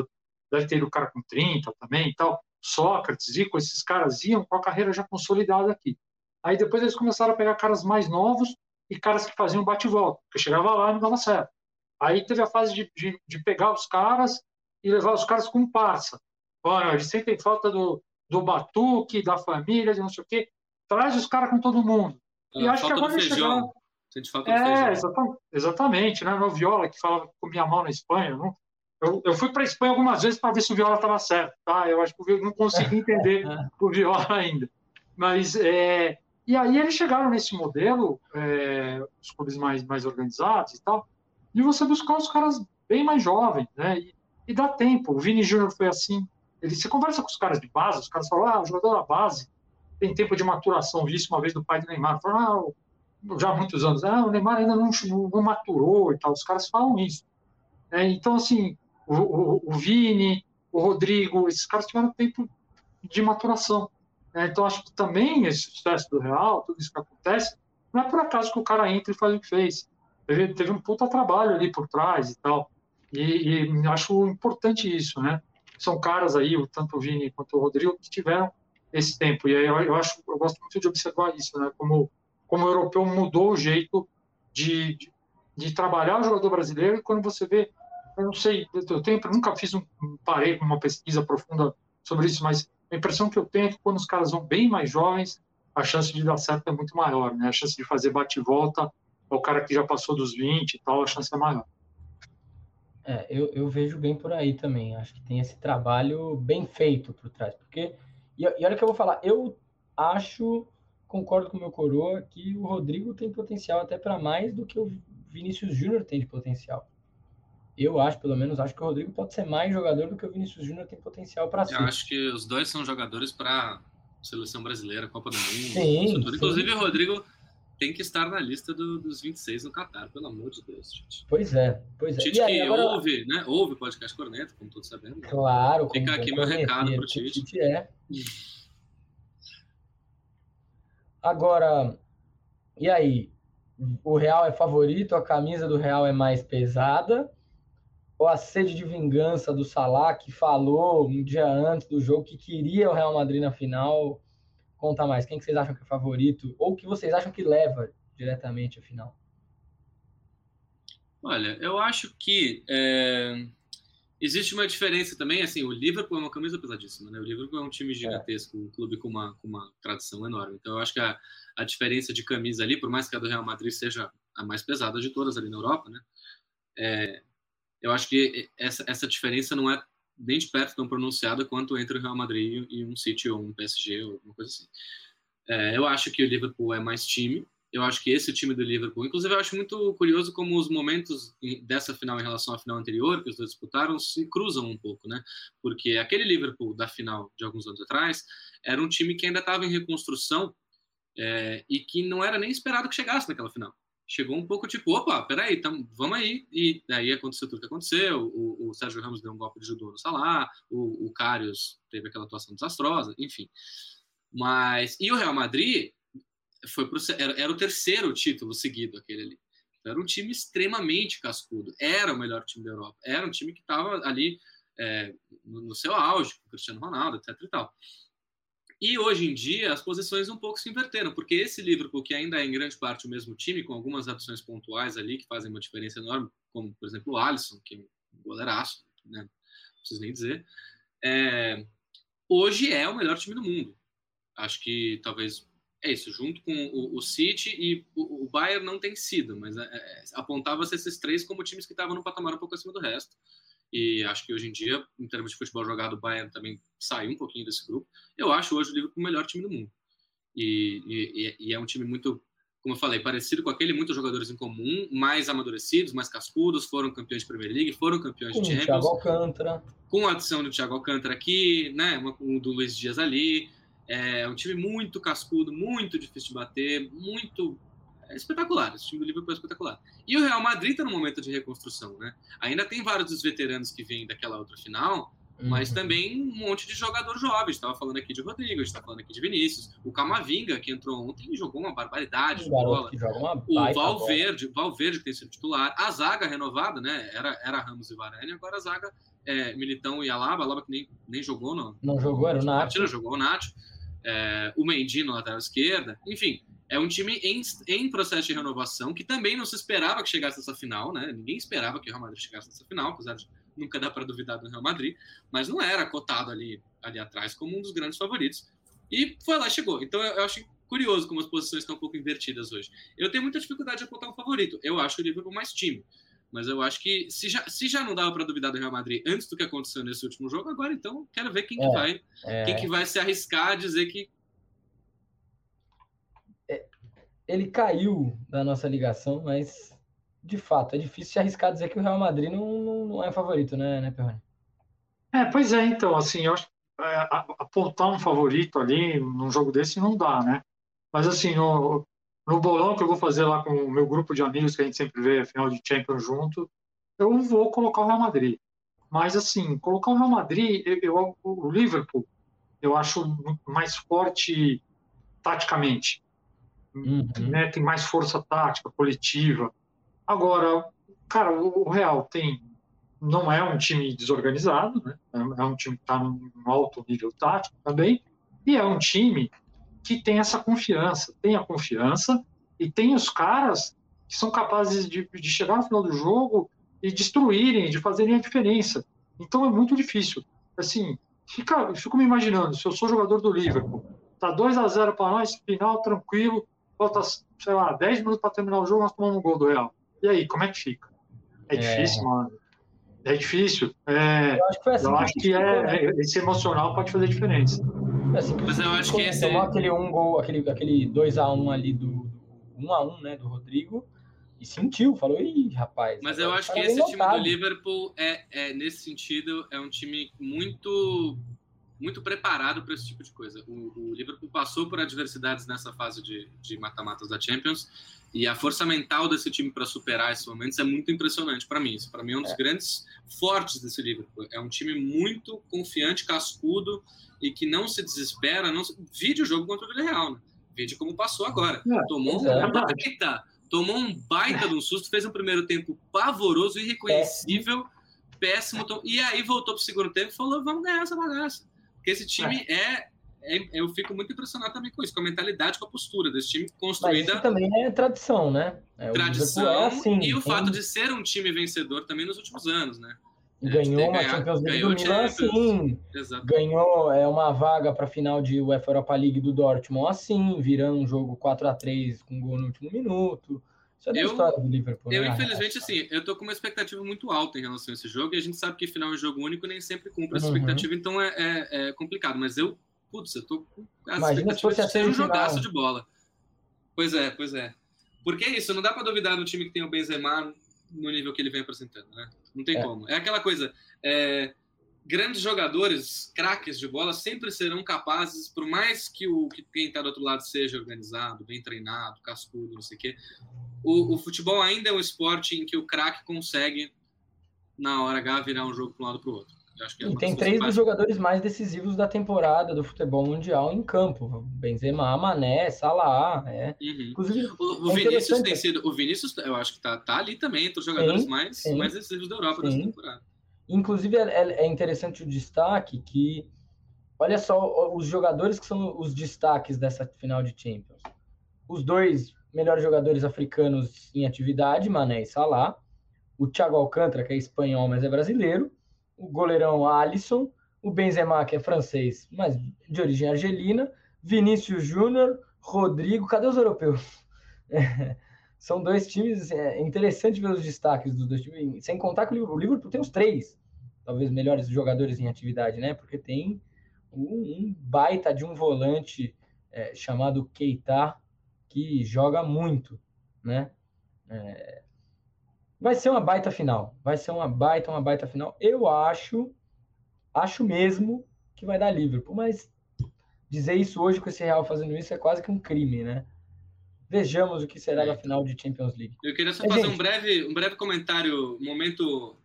deve ter o cara com 30 também e tal. Sócrates, Zico, esses caras iam com a carreira já consolidada aqui. Aí depois eles começaram a pegar caras mais novos e caras que faziam bate-volta, porque chegava lá e não dava certo. Aí teve a fase de, de, de pegar os caras e levar os caras com parça. Olha, eles sentem falta do, do batuque, da família, de não sei o quê. Traz os caras com todo mundo. e acho que agora chegaram. Sente falta é, exatamente, exatamente, né? No Viola, que falava com minha mão na Espanha. Não, eu, eu fui para a Espanha algumas vezes para ver se o Viola estava certo, tá? Eu acho que eu não consegui entender [LAUGHS] o Viola ainda. Mas, é, e aí eles chegaram nesse modelo, é, os clubes mais, mais organizados e tal, de você buscar os caras bem mais jovens, né? E, e dá tempo. O Vini Júnior foi assim. Ele, você conversa com os caras de base, os caras falam, ah, o jogador da base tem tempo de maturação. Vi isso uma vez do pai do Neymar. Falaram, ah, já há muitos anos, ah, o Neymar ainda não, não, não maturou e tal. Os caras falam isso. É, então, assim, o, o, o, Vini, o Rodrigo, esses caras tiveram tempo de maturação. Né? Então, acho que também esse sucesso do Real, tudo isso que acontece, não é por acaso que o cara entra e faz o que fez. Teve, teve um puta trabalho ali por trás e tal. E, e acho importante isso, né? São caras aí, tanto o Vini quanto o Rodrigo, que tiveram esse tempo. E aí eu, eu acho, eu gosto muito de observar isso, né? Como, como o europeu mudou o jeito de, de, de trabalhar o jogador brasileiro e quando você vê, eu não sei, eu tenho, nunca fiz um, parei uma pesquisa profunda sobre isso, mas a impressão que eu tenho é que quando os caras vão bem mais jovens, a chance de dar certo é muito maior, né? A chance de fazer bate-volta o cara que já passou dos 20 e tal, a chance é maior. É, eu, eu vejo bem por aí também. Acho que tem esse trabalho bem feito por trás. Porque, e, e olha que eu vou falar, eu acho, concordo com o meu coroa, que o Rodrigo tem potencial até para mais do que o Vinícius Júnior tem de potencial eu acho, pelo menos, acho que o Rodrigo pode ser mais jogador do que o Vinícius Júnior tem potencial para ser. Eu acho que os dois são jogadores para seleção brasileira, Copa do Mundo. Sim, Inclusive, sim. o Rodrigo tem que estar na lista do, dos 26 no Qatar, pelo amor de Deus, gente. Pois é, pois é. Tite aí, que agora... ouve, né? Ouve o podcast Corneta, como todos sabemos. Né? Claro. Fica aqui meu recado pro Tite. Tite é. Agora, e aí? O Real é favorito, a camisa do Real é mais pesada ou a sede de vingança do Salah, que falou um dia antes do jogo que queria o Real Madrid na final. Conta mais, quem que vocês acham que é favorito? Ou que vocês acham que leva diretamente à final? Olha, eu acho que é, existe uma diferença também. Assim, o Liverpool é uma camisa pesadíssima, né? O Liverpool é um time gigantesco, é. um clube com uma, com uma tradição enorme. Então, eu acho que a, a diferença de camisa ali, por mais que a do Real Madrid seja a mais pesada de todas ali na Europa, né? É, eu acho que essa, essa diferença não é nem de perto tão pronunciada quanto entre o Real Madrid e um City ou um PSG ou alguma coisa assim. É, eu acho que o Liverpool é mais time. Eu acho que esse time do Liverpool, inclusive, eu acho muito curioso como os momentos dessa final em relação à final anterior que os dois disputaram se cruzam um pouco, né? Porque aquele Liverpool da final de alguns anos atrás era um time que ainda estava em reconstrução é, e que não era nem esperado que chegasse naquela final chegou um pouco tipo, opa, peraí, tam, vamos aí. E daí aconteceu tudo que aconteceu. O, o Sérgio Ramos deu um golpe de judô no Salah, o, o Karius teve aquela atuação desastrosa, enfim. Mas, e o Real Madrid foi pro, era, era o terceiro título seguido, aquele ali. Era um time extremamente cascudo. Era o melhor time da Europa. Era um time que estava ali é, no, no, seu auge, com o Cristiano Ronaldo, etc e tal. E hoje em dia as posições um pouco se inverteram, porque esse Liverpool, que ainda é em grande parte o mesmo time, com algumas adições pontuais ali que fazem uma diferença enorme, como por exemplo o Alisson, que é um goleiraço, né? não preciso nem dizer, é... hoje é o melhor time do mundo. Acho que talvez é isso, junto com o, o City e o, o, Bayern não tem sido, mas é, é, apontava-se esses três como times que estavam no patamar um pouco acima do resto. E acho que hoje em dia, em termos de futebol jogado, o Bayern também saiu um pouquinho desse grupo. Eu acho hoje o Liverpool o melhor time do mundo. E, e, e, é um time muito, como eu falei, parecido com aquele, muitos jogadores em comum, mais amadurecidos, mais cascudos, foram campeões de Premier League, foram campeões com de Champions. Thiago Alcântara. Com a adição do Thiago Alcântara aqui, né, uma, um do Luiz Dias ali. É um time muito cascudo, muito difícil de bater, muito é espetacular. Esse time do Liverpool é espetacular. E o Real Madrid está no momento de reconstrução, né? Ainda tem vários dos veteranos que vêm daquela outra final, mas uhum. também um monte de jogador jovem. Estava falando aqui de Rodrigo, a gente está falando aqui de Vinícius. O Camavinga, que entrou ontem, jogou uma barbaridade de bola. o Valverde, bola. Valverde, que tem sido titular. A zaga renovada, né? Era, era Ramos e Varane, agora a zaga é Militão e Alaba. Alaba que nem, nem jogou, não. Não jogou, era o Nacho. Jogou o Nacho é, o Mendy na lateral esquerda, enfim, é um time em, em, processo de renovação que também não se esperava que chegasse nessa final, né? Ninguém esperava que o Real Madrid chegasse nessa final, apesar de nunca dar para duvidar do Real Madrid, mas não era cotado ali, ali atrás como um dos grandes favoritos. E foi lá, chegou. Então eu, eu acho curioso como as posições estão um pouco invertidas hoje. Eu tenho muita dificuldade de apontar um favorito. Eu acho o Liverpool mais time. Mas eu acho que se já, se já não dava para duvidar do Real Madrid antes do que aconteceu nesse último jogo, agora então quero ver quem é, que vai, é... quem que vai se arriscar a dizer que é, ele caiu da nossa ligação, mas de fato é difícil se arriscar dizer que o Real Madrid não, não, não é favorito, né, né Perrone? É, pois é, então, assim, eu acho é, apontar um favorito ali num jogo desse não dá, né? Mas assim, no, no bolão que eu vou fazer lá com o meu grupo de amigos, que a gente sempre vê final de Champions junto, eu vou colocar o Real Madrid. Mas, assim, colocar o Real Madrid, eu, eu o Liverpool, eu acho mais forte taticamente. Uhum. Né? Tem mais força tática, coletiva. Agora, cara, o Real tem. Não é um time desorganizado, né? é um time que está num alto nível tático também, e é um time que tem essa confiança, tem a confiança e tem os caras que são capazes de, de chegar no final do jogo e destruírem, de fazerem a diferença. Então é muito difícil. Assim, fica, fico me imaginando, se eu sou jogador do Liverpool, tá 2 a 0 para nós, final tranquilo, falta, sei lá, 10 minutos para terminar o jogo, nós tomamos um gol do Real. E aí, como é que fica? É, é. difícil, mano. É difícil. É, eu acho que, assim eu acho que é, né? esse emocional pode fazer diferença. É assim, Mas eu acho que esse... aquele um gol, aquele, aquele 2x1 um ali do, 1x1, um né, do Rodrigo, e sentiu, falou, ih, rapaz. Mas eu acho que esse time do Liverpool é, é, nesse sentido, é um time muito muito preparado para esse tipo de coisa. O, o, Liverpool passou por adversidades nessa fase de mata-matas da Champions e a força mental desse time para superar esses momentos é muito impressionante para mim. Isso para mim é um dos é. grandes fortes desse Liverpool. É um time muito confiante, cascudo e que não se desespera, não se... vide o jogo contra o Villarreal, né? Vide como passou agora. É, tomou um é baita, tomou um baita de um susto, fez um primeiro tempo pavoroso, irreconhecível, péssimo, péssimo e aí voltou para o segundo tempo e falou: vamos ganhar essa bagaça. Porque esse time é. é, é eu fico muito impressionado também com isso, com a mentalidade, com a postura desse time construída. Mas também é tradição, né? É, tradição é assim, e o tem... fato de ser um time vencedor também nos últimos anos, né? Ganhou uma Champions League do Milan assim. Ganhou é, uma vaga para a final de UEFA Europa League do Dortmund assim, virando um jogo 4 a 3 com gol no último minuto. Isso é da eu, história do Liverpool. Eu, né? infelizmente, assim, eu tô com uma expectativa muito alta em relação a esse jogo, e a gente sabe que final é um jogo único nem sempre cumpre essa uhum. expectativa, então é, é, é, complicado. Mas eu, putz, eu tô com as Imagina expectativas de ser um jogaço de bola. Pois é, pois é. Porque é isso, não dá para duvidar do time que tem o Benzema no nível que ele vem apresentando, né? Não tem é. como. É aquela coisa. É, grandes jogadores, craques de bola, sempre serão capazes, por mais que o que quem está do outro lado seja organizado, bem treinado, cascudo, não sei o quê, o, o futebol ainda é um esporte em que o craque consegue, na hora H, virar um jogo para um lado para o outro. É e tem três dos jogadores mais decisivos da temporada do futebol mundial em campo. Benzema, Mané, Salah. É. Uhum. Inclusive, o, o é Vinícius tem sido. O Vinícius, eu acho que tá, tá ali também, entre os jogadores sim, mais, sim, mais decisivos da Europa nessa temporada. Inclusive, é, é, é interessante o destaque que. Olha só os jogadores que são os destaques dessa final de Champions. Os dois melhores jogadores africanos em atividade, Mané e Salah. O Thiago Alcântara, que é espanhol, mas é brasileiro o goleirão Alisson, o Benzema, que é francês, mas de origem argelina, Vinícius Júnior, Rodrigo, cadê os europeus? [LAUGHS] São dois times, é interessante ver os destaques dos dois times, sem contar que o Liverpool tem os três, talvez melhores jogadores em atividade, né? Porque tem um, um baita de um volante é, chamado Keita, que joga muito, né? É, vai ser uma baita final, vai ser uma baita, uma baita final. Eu acho, acho mesmo que vai dar Liverpool, mas dizer isso hoje com esse Real fazendo isso é quase que um crime, né? Vejamos o que será da final de Champions League. Eu queria só fazer gente... um breve, um breve comentário, momento,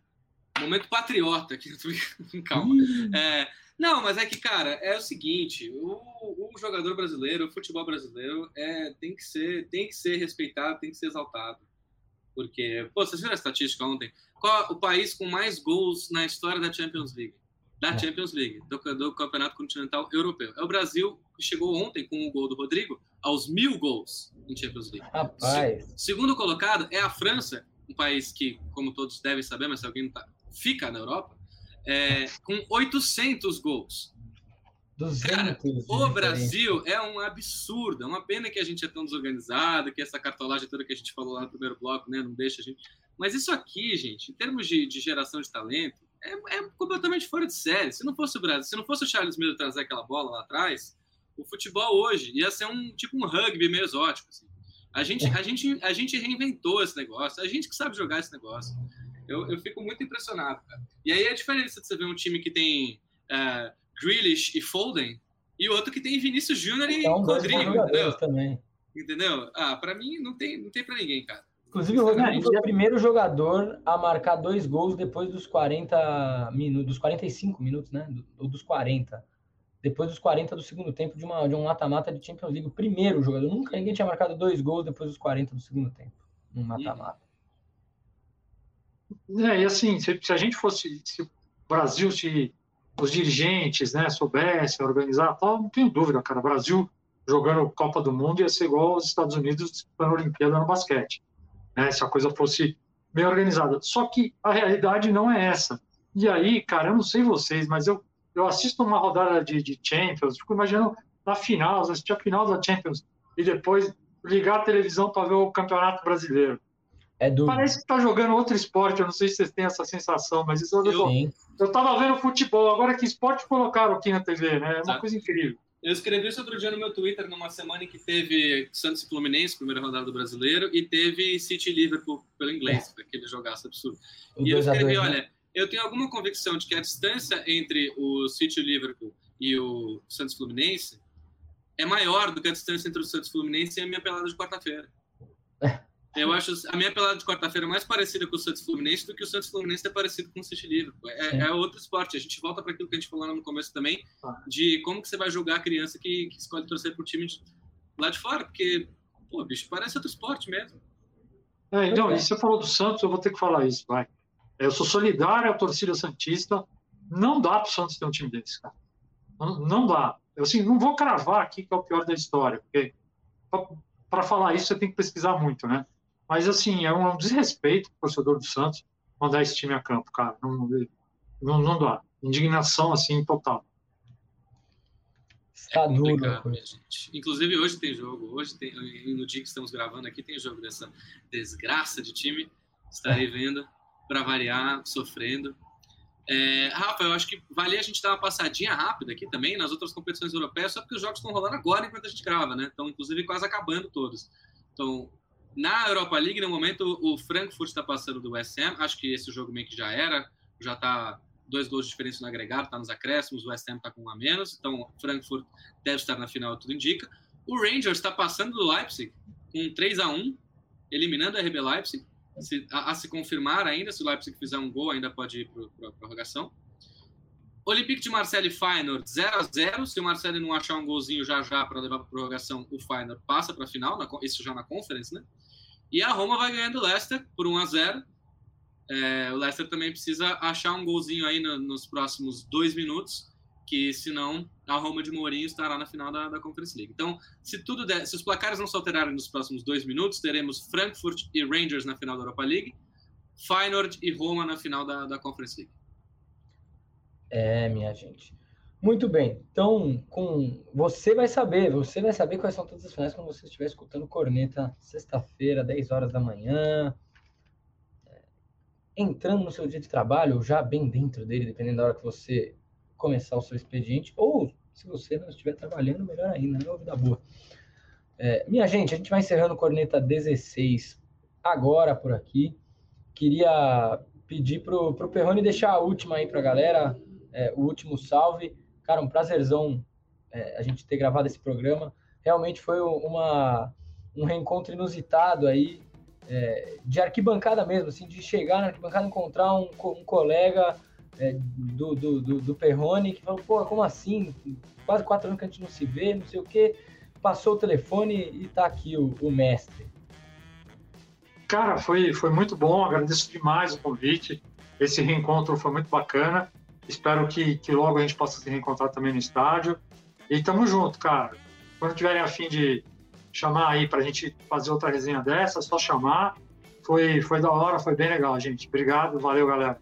momento patriota aqui. [LAUGHS] Calma. É, não, mas é que, cara, é o seguinte: o, o jogador brasileiro, o futebol brasileiro, é, tem, que ser, tem que ser respeitado, tem que ser exaltado. Porque, pô, vocês viram a estatística ontem? Qual o país com mais gols na história da Champions League? Da é. Champions League, do, do Campeonato Continental Europeu. É o Brasil que chegou ontem com o gol do Rodrigo aos mil gols em Champions League. Rapaz. Se, segundo colocado é a França, um país que, como todos devem saber, mas se alguém tá, fica na Europa, é, com 800 gols. 200 Cara, o Brasil é um absurdo. É uma pena que a gente é tão desorganizado, que essa cartolagem toda que a gente falou lá no primeiro bloco, né, não deixa a gente. Mas isso aqui, gente, em termos de, de geração de talento, é, é, completamente fora de série. Se não fosse o Brasil, se não fosse o Charles Miller trazer aquela bola lá atrás, o futebol hoje ia ser um tipo um rugby meio exótico. Assim. A gente, a gente, a gente reinventou esse negócio. A gente que sabe jogar esse negócio. Eu, eu fico muito impressionado, cara. E aí a diferença de você ver um time que tem uh, Grealish e Foden e outro que tem Vinícius Júnior e então, Rodrigo, entendeu? Também. Entendeu? Ah, para mim não tem, não tem para ninguém, cara. Inclusive, o Rodrigo foi o primeiro jogador a marcar dois gols depois dos 40 minutos, dos 45 minutos, né? Ou dos 40. Depois dos 40 do segundo tempo de, uma, de um mata-mata de Champions League. O primeiro jogador. Nunca ninguém tinha marcado dois gols depois dos 40 do segundo tempo. Num mata-mata. É, e assim, se, se, a gente fosse, se o Brasil, se os dirigentes, né, soubessem organizar tal, não tenho dúvida, cara, Brasil jogando Copa do Mundo ia ser igual aos Estados Unidos disputando a Olimpíada no basquete, né, se a coisa fosse bem organizada. Só que a realidade não é essa. E aí, cara, eu não sei vocês, mas eu, eu assisto uma rodada de, de Champions, fico imaginando na final, assistir a final da Champions e depois ligar a televisão para ver o Campeonato Brasileiro. É do... Parece que está jogando outro esporte, eu não sei se vocês têm essa sensação, mas isso eu, eu estava vendo futebol, agora que esporte colocaram aqui na TV, né? É uma Sabe. coisa incrível. Eu escrevi isso outro dia no meu Twitter, numa semana em que teve Santos e Fluminense, primeira rodada do brasileiro, e teve City e Liverpool pelo inglês, é. aquele jogaço absurdo. O e eu escrevi: dois, né? olha, eu tenho alguma convicção de que a distância entre o City e Liverpool e o Santos Fluminense é maior do que a distância entre o Santos Fluminense e a minha pelada de quarta-feira. Eu acho a minha pelada de quarta-feira mais parecida com o Santos Fluminense do que o Santos Fluminense é parecido com o City Liverpool. É, é, outro esporte. A gente volta para aquilo que a gente falou no começo também, ah. de como que você vai julgar a criança que, que escolhe torcer para o time de, lá de fora, porque, pô, bicho, parece outro esporte mesmo. É, então, e você falou do Santos, eu vou ter que falar isso, vai. Eu sou solidário à torcida Santista. Não dá para o Santos ter um time desse, cara. Não, não dá. Eu, assim, não vou cravar aqui que é o pior da história, porque para falar isso você tem que pesquisar muito, né? Mas, assim, é um desrespeito para o torcedor do Santos mandar esse time a campo, cara. Não, não, não dá. Indignação, assim, total. Está é duro. Inclusive, hoje tem jogo. Hoje, tem, no dia que estamos gravando aqui, tem jogo dessa desgraça de time. Estarei é. vendo, para variar, sofrendo. É, Rafa, eu acho que valia a gente dar uma passadinha rápida aqui também nas outras competições europeias, só porque os jogos estão rolando agora enquanto a gente grava, né? Estão, inclusive, quase acabando todos. Então, na Europa League, no momento, o Frankfurt está passando do West Ham. Acho que esse jogo meio que já era. Já está dois gols de diferença no agregado, está nos acréscimos. O West Ham está com um a menos. Então, o Frankfurt deve estar na final, tudo indica. O Rangers está passando do Leipzig com 3 a 1 eliminando o RB Leipzig. Se, a, a, se confirmar ainda, se o Leipzig fizer um gol, ainda pode ir para a prorrogação. Olympique de Marseille e Feyenoord 0 a 0 Se o Marseille não achar um golzinho já já para levar para prorrogação, o Feyenoord passa para a final, na, isso já na Conference, né? E a Roma vai ganhando o Leicester por 1 a 0 é, O Leicester também precisa achar um golzinho aí no, nos próximos dois minutos, que senão a Roma de Mourinho estará na final da, da Conference League. Então, se tudo der, se os placares não se alterarem nos próximos dois minutos, teremos Frankfurt e Rangers na final da Europa League, Feyenoord e Roma na final da, da Conference League. É, minha gente. Muito bem. Então, com você vai saber, você vai saber quais são todas as finais quando você estiver escutando Corneta sexta-feira, 10 horas da manhã. É, entrando no seu dia de trabalho, ou já bem dentro dele, dependendo da hora que você começar o seu expediente, ou se você não estiver trabalhando, melhor ainda, né? Vida boa. É, minha gente, a gente vai encerrando Corneta 16 agora por aqui. Queria pedir pro, pro Perrone deixar a última aí pra galera, é, o último salve. Cara, um prazerzão é, a gente ter gravado esse programa. Realmente foi uma, um reencontro inusitado aí, é, de arquibancada mesmo, assim, de chegar na arquibancada e encontrar um, um colega é, do, do, do, do, Perrone que falou, pô, como assim? Quase quatro anos que a gente não se vê, não sei o quê. Passou o telefone e tá aqui o, o mestre. Cara, foi, foi muito bom, agradeço demais o convite. Esse reencontro foi muito bacana. Espero que, que logo a gente possa se reencontrar também no estádio. E tamo junto, cara. Quando tiverem afim de chamar aí pra gente fazer outra resenha dessa, é só chamar. Foi, foi da hora, foi bem legal, gente. Obrigado, valeu, galera.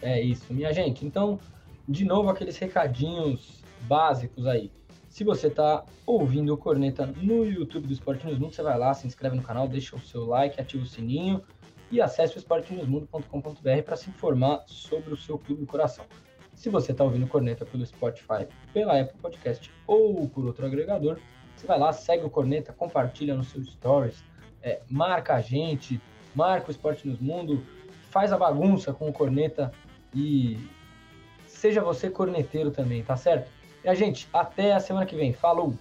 É isso, minha gente. Então, de novo, aqueles recadinhos básicos aí. Se você está ouvindo o Corneta no YouTube do Esporte News Mundo, você vai lá, se inscreve no canal, deixa o seu like, ativa o sininho e acesse o esportenewsmundo.com.br para se informar sobre o seu clube do coração. Se você está ouvindo Corneta pelo Spotify, pela Apple Podcast ou por outro agregador, você vai lá, segue o Corneta, compartilha nos seus stories, é, marca a gente, marca o Esporte News Mundo, faz a bagunça com o Corneta e seja você corneteiro também, tá certo? E a gente, até a semana que vem. Falou!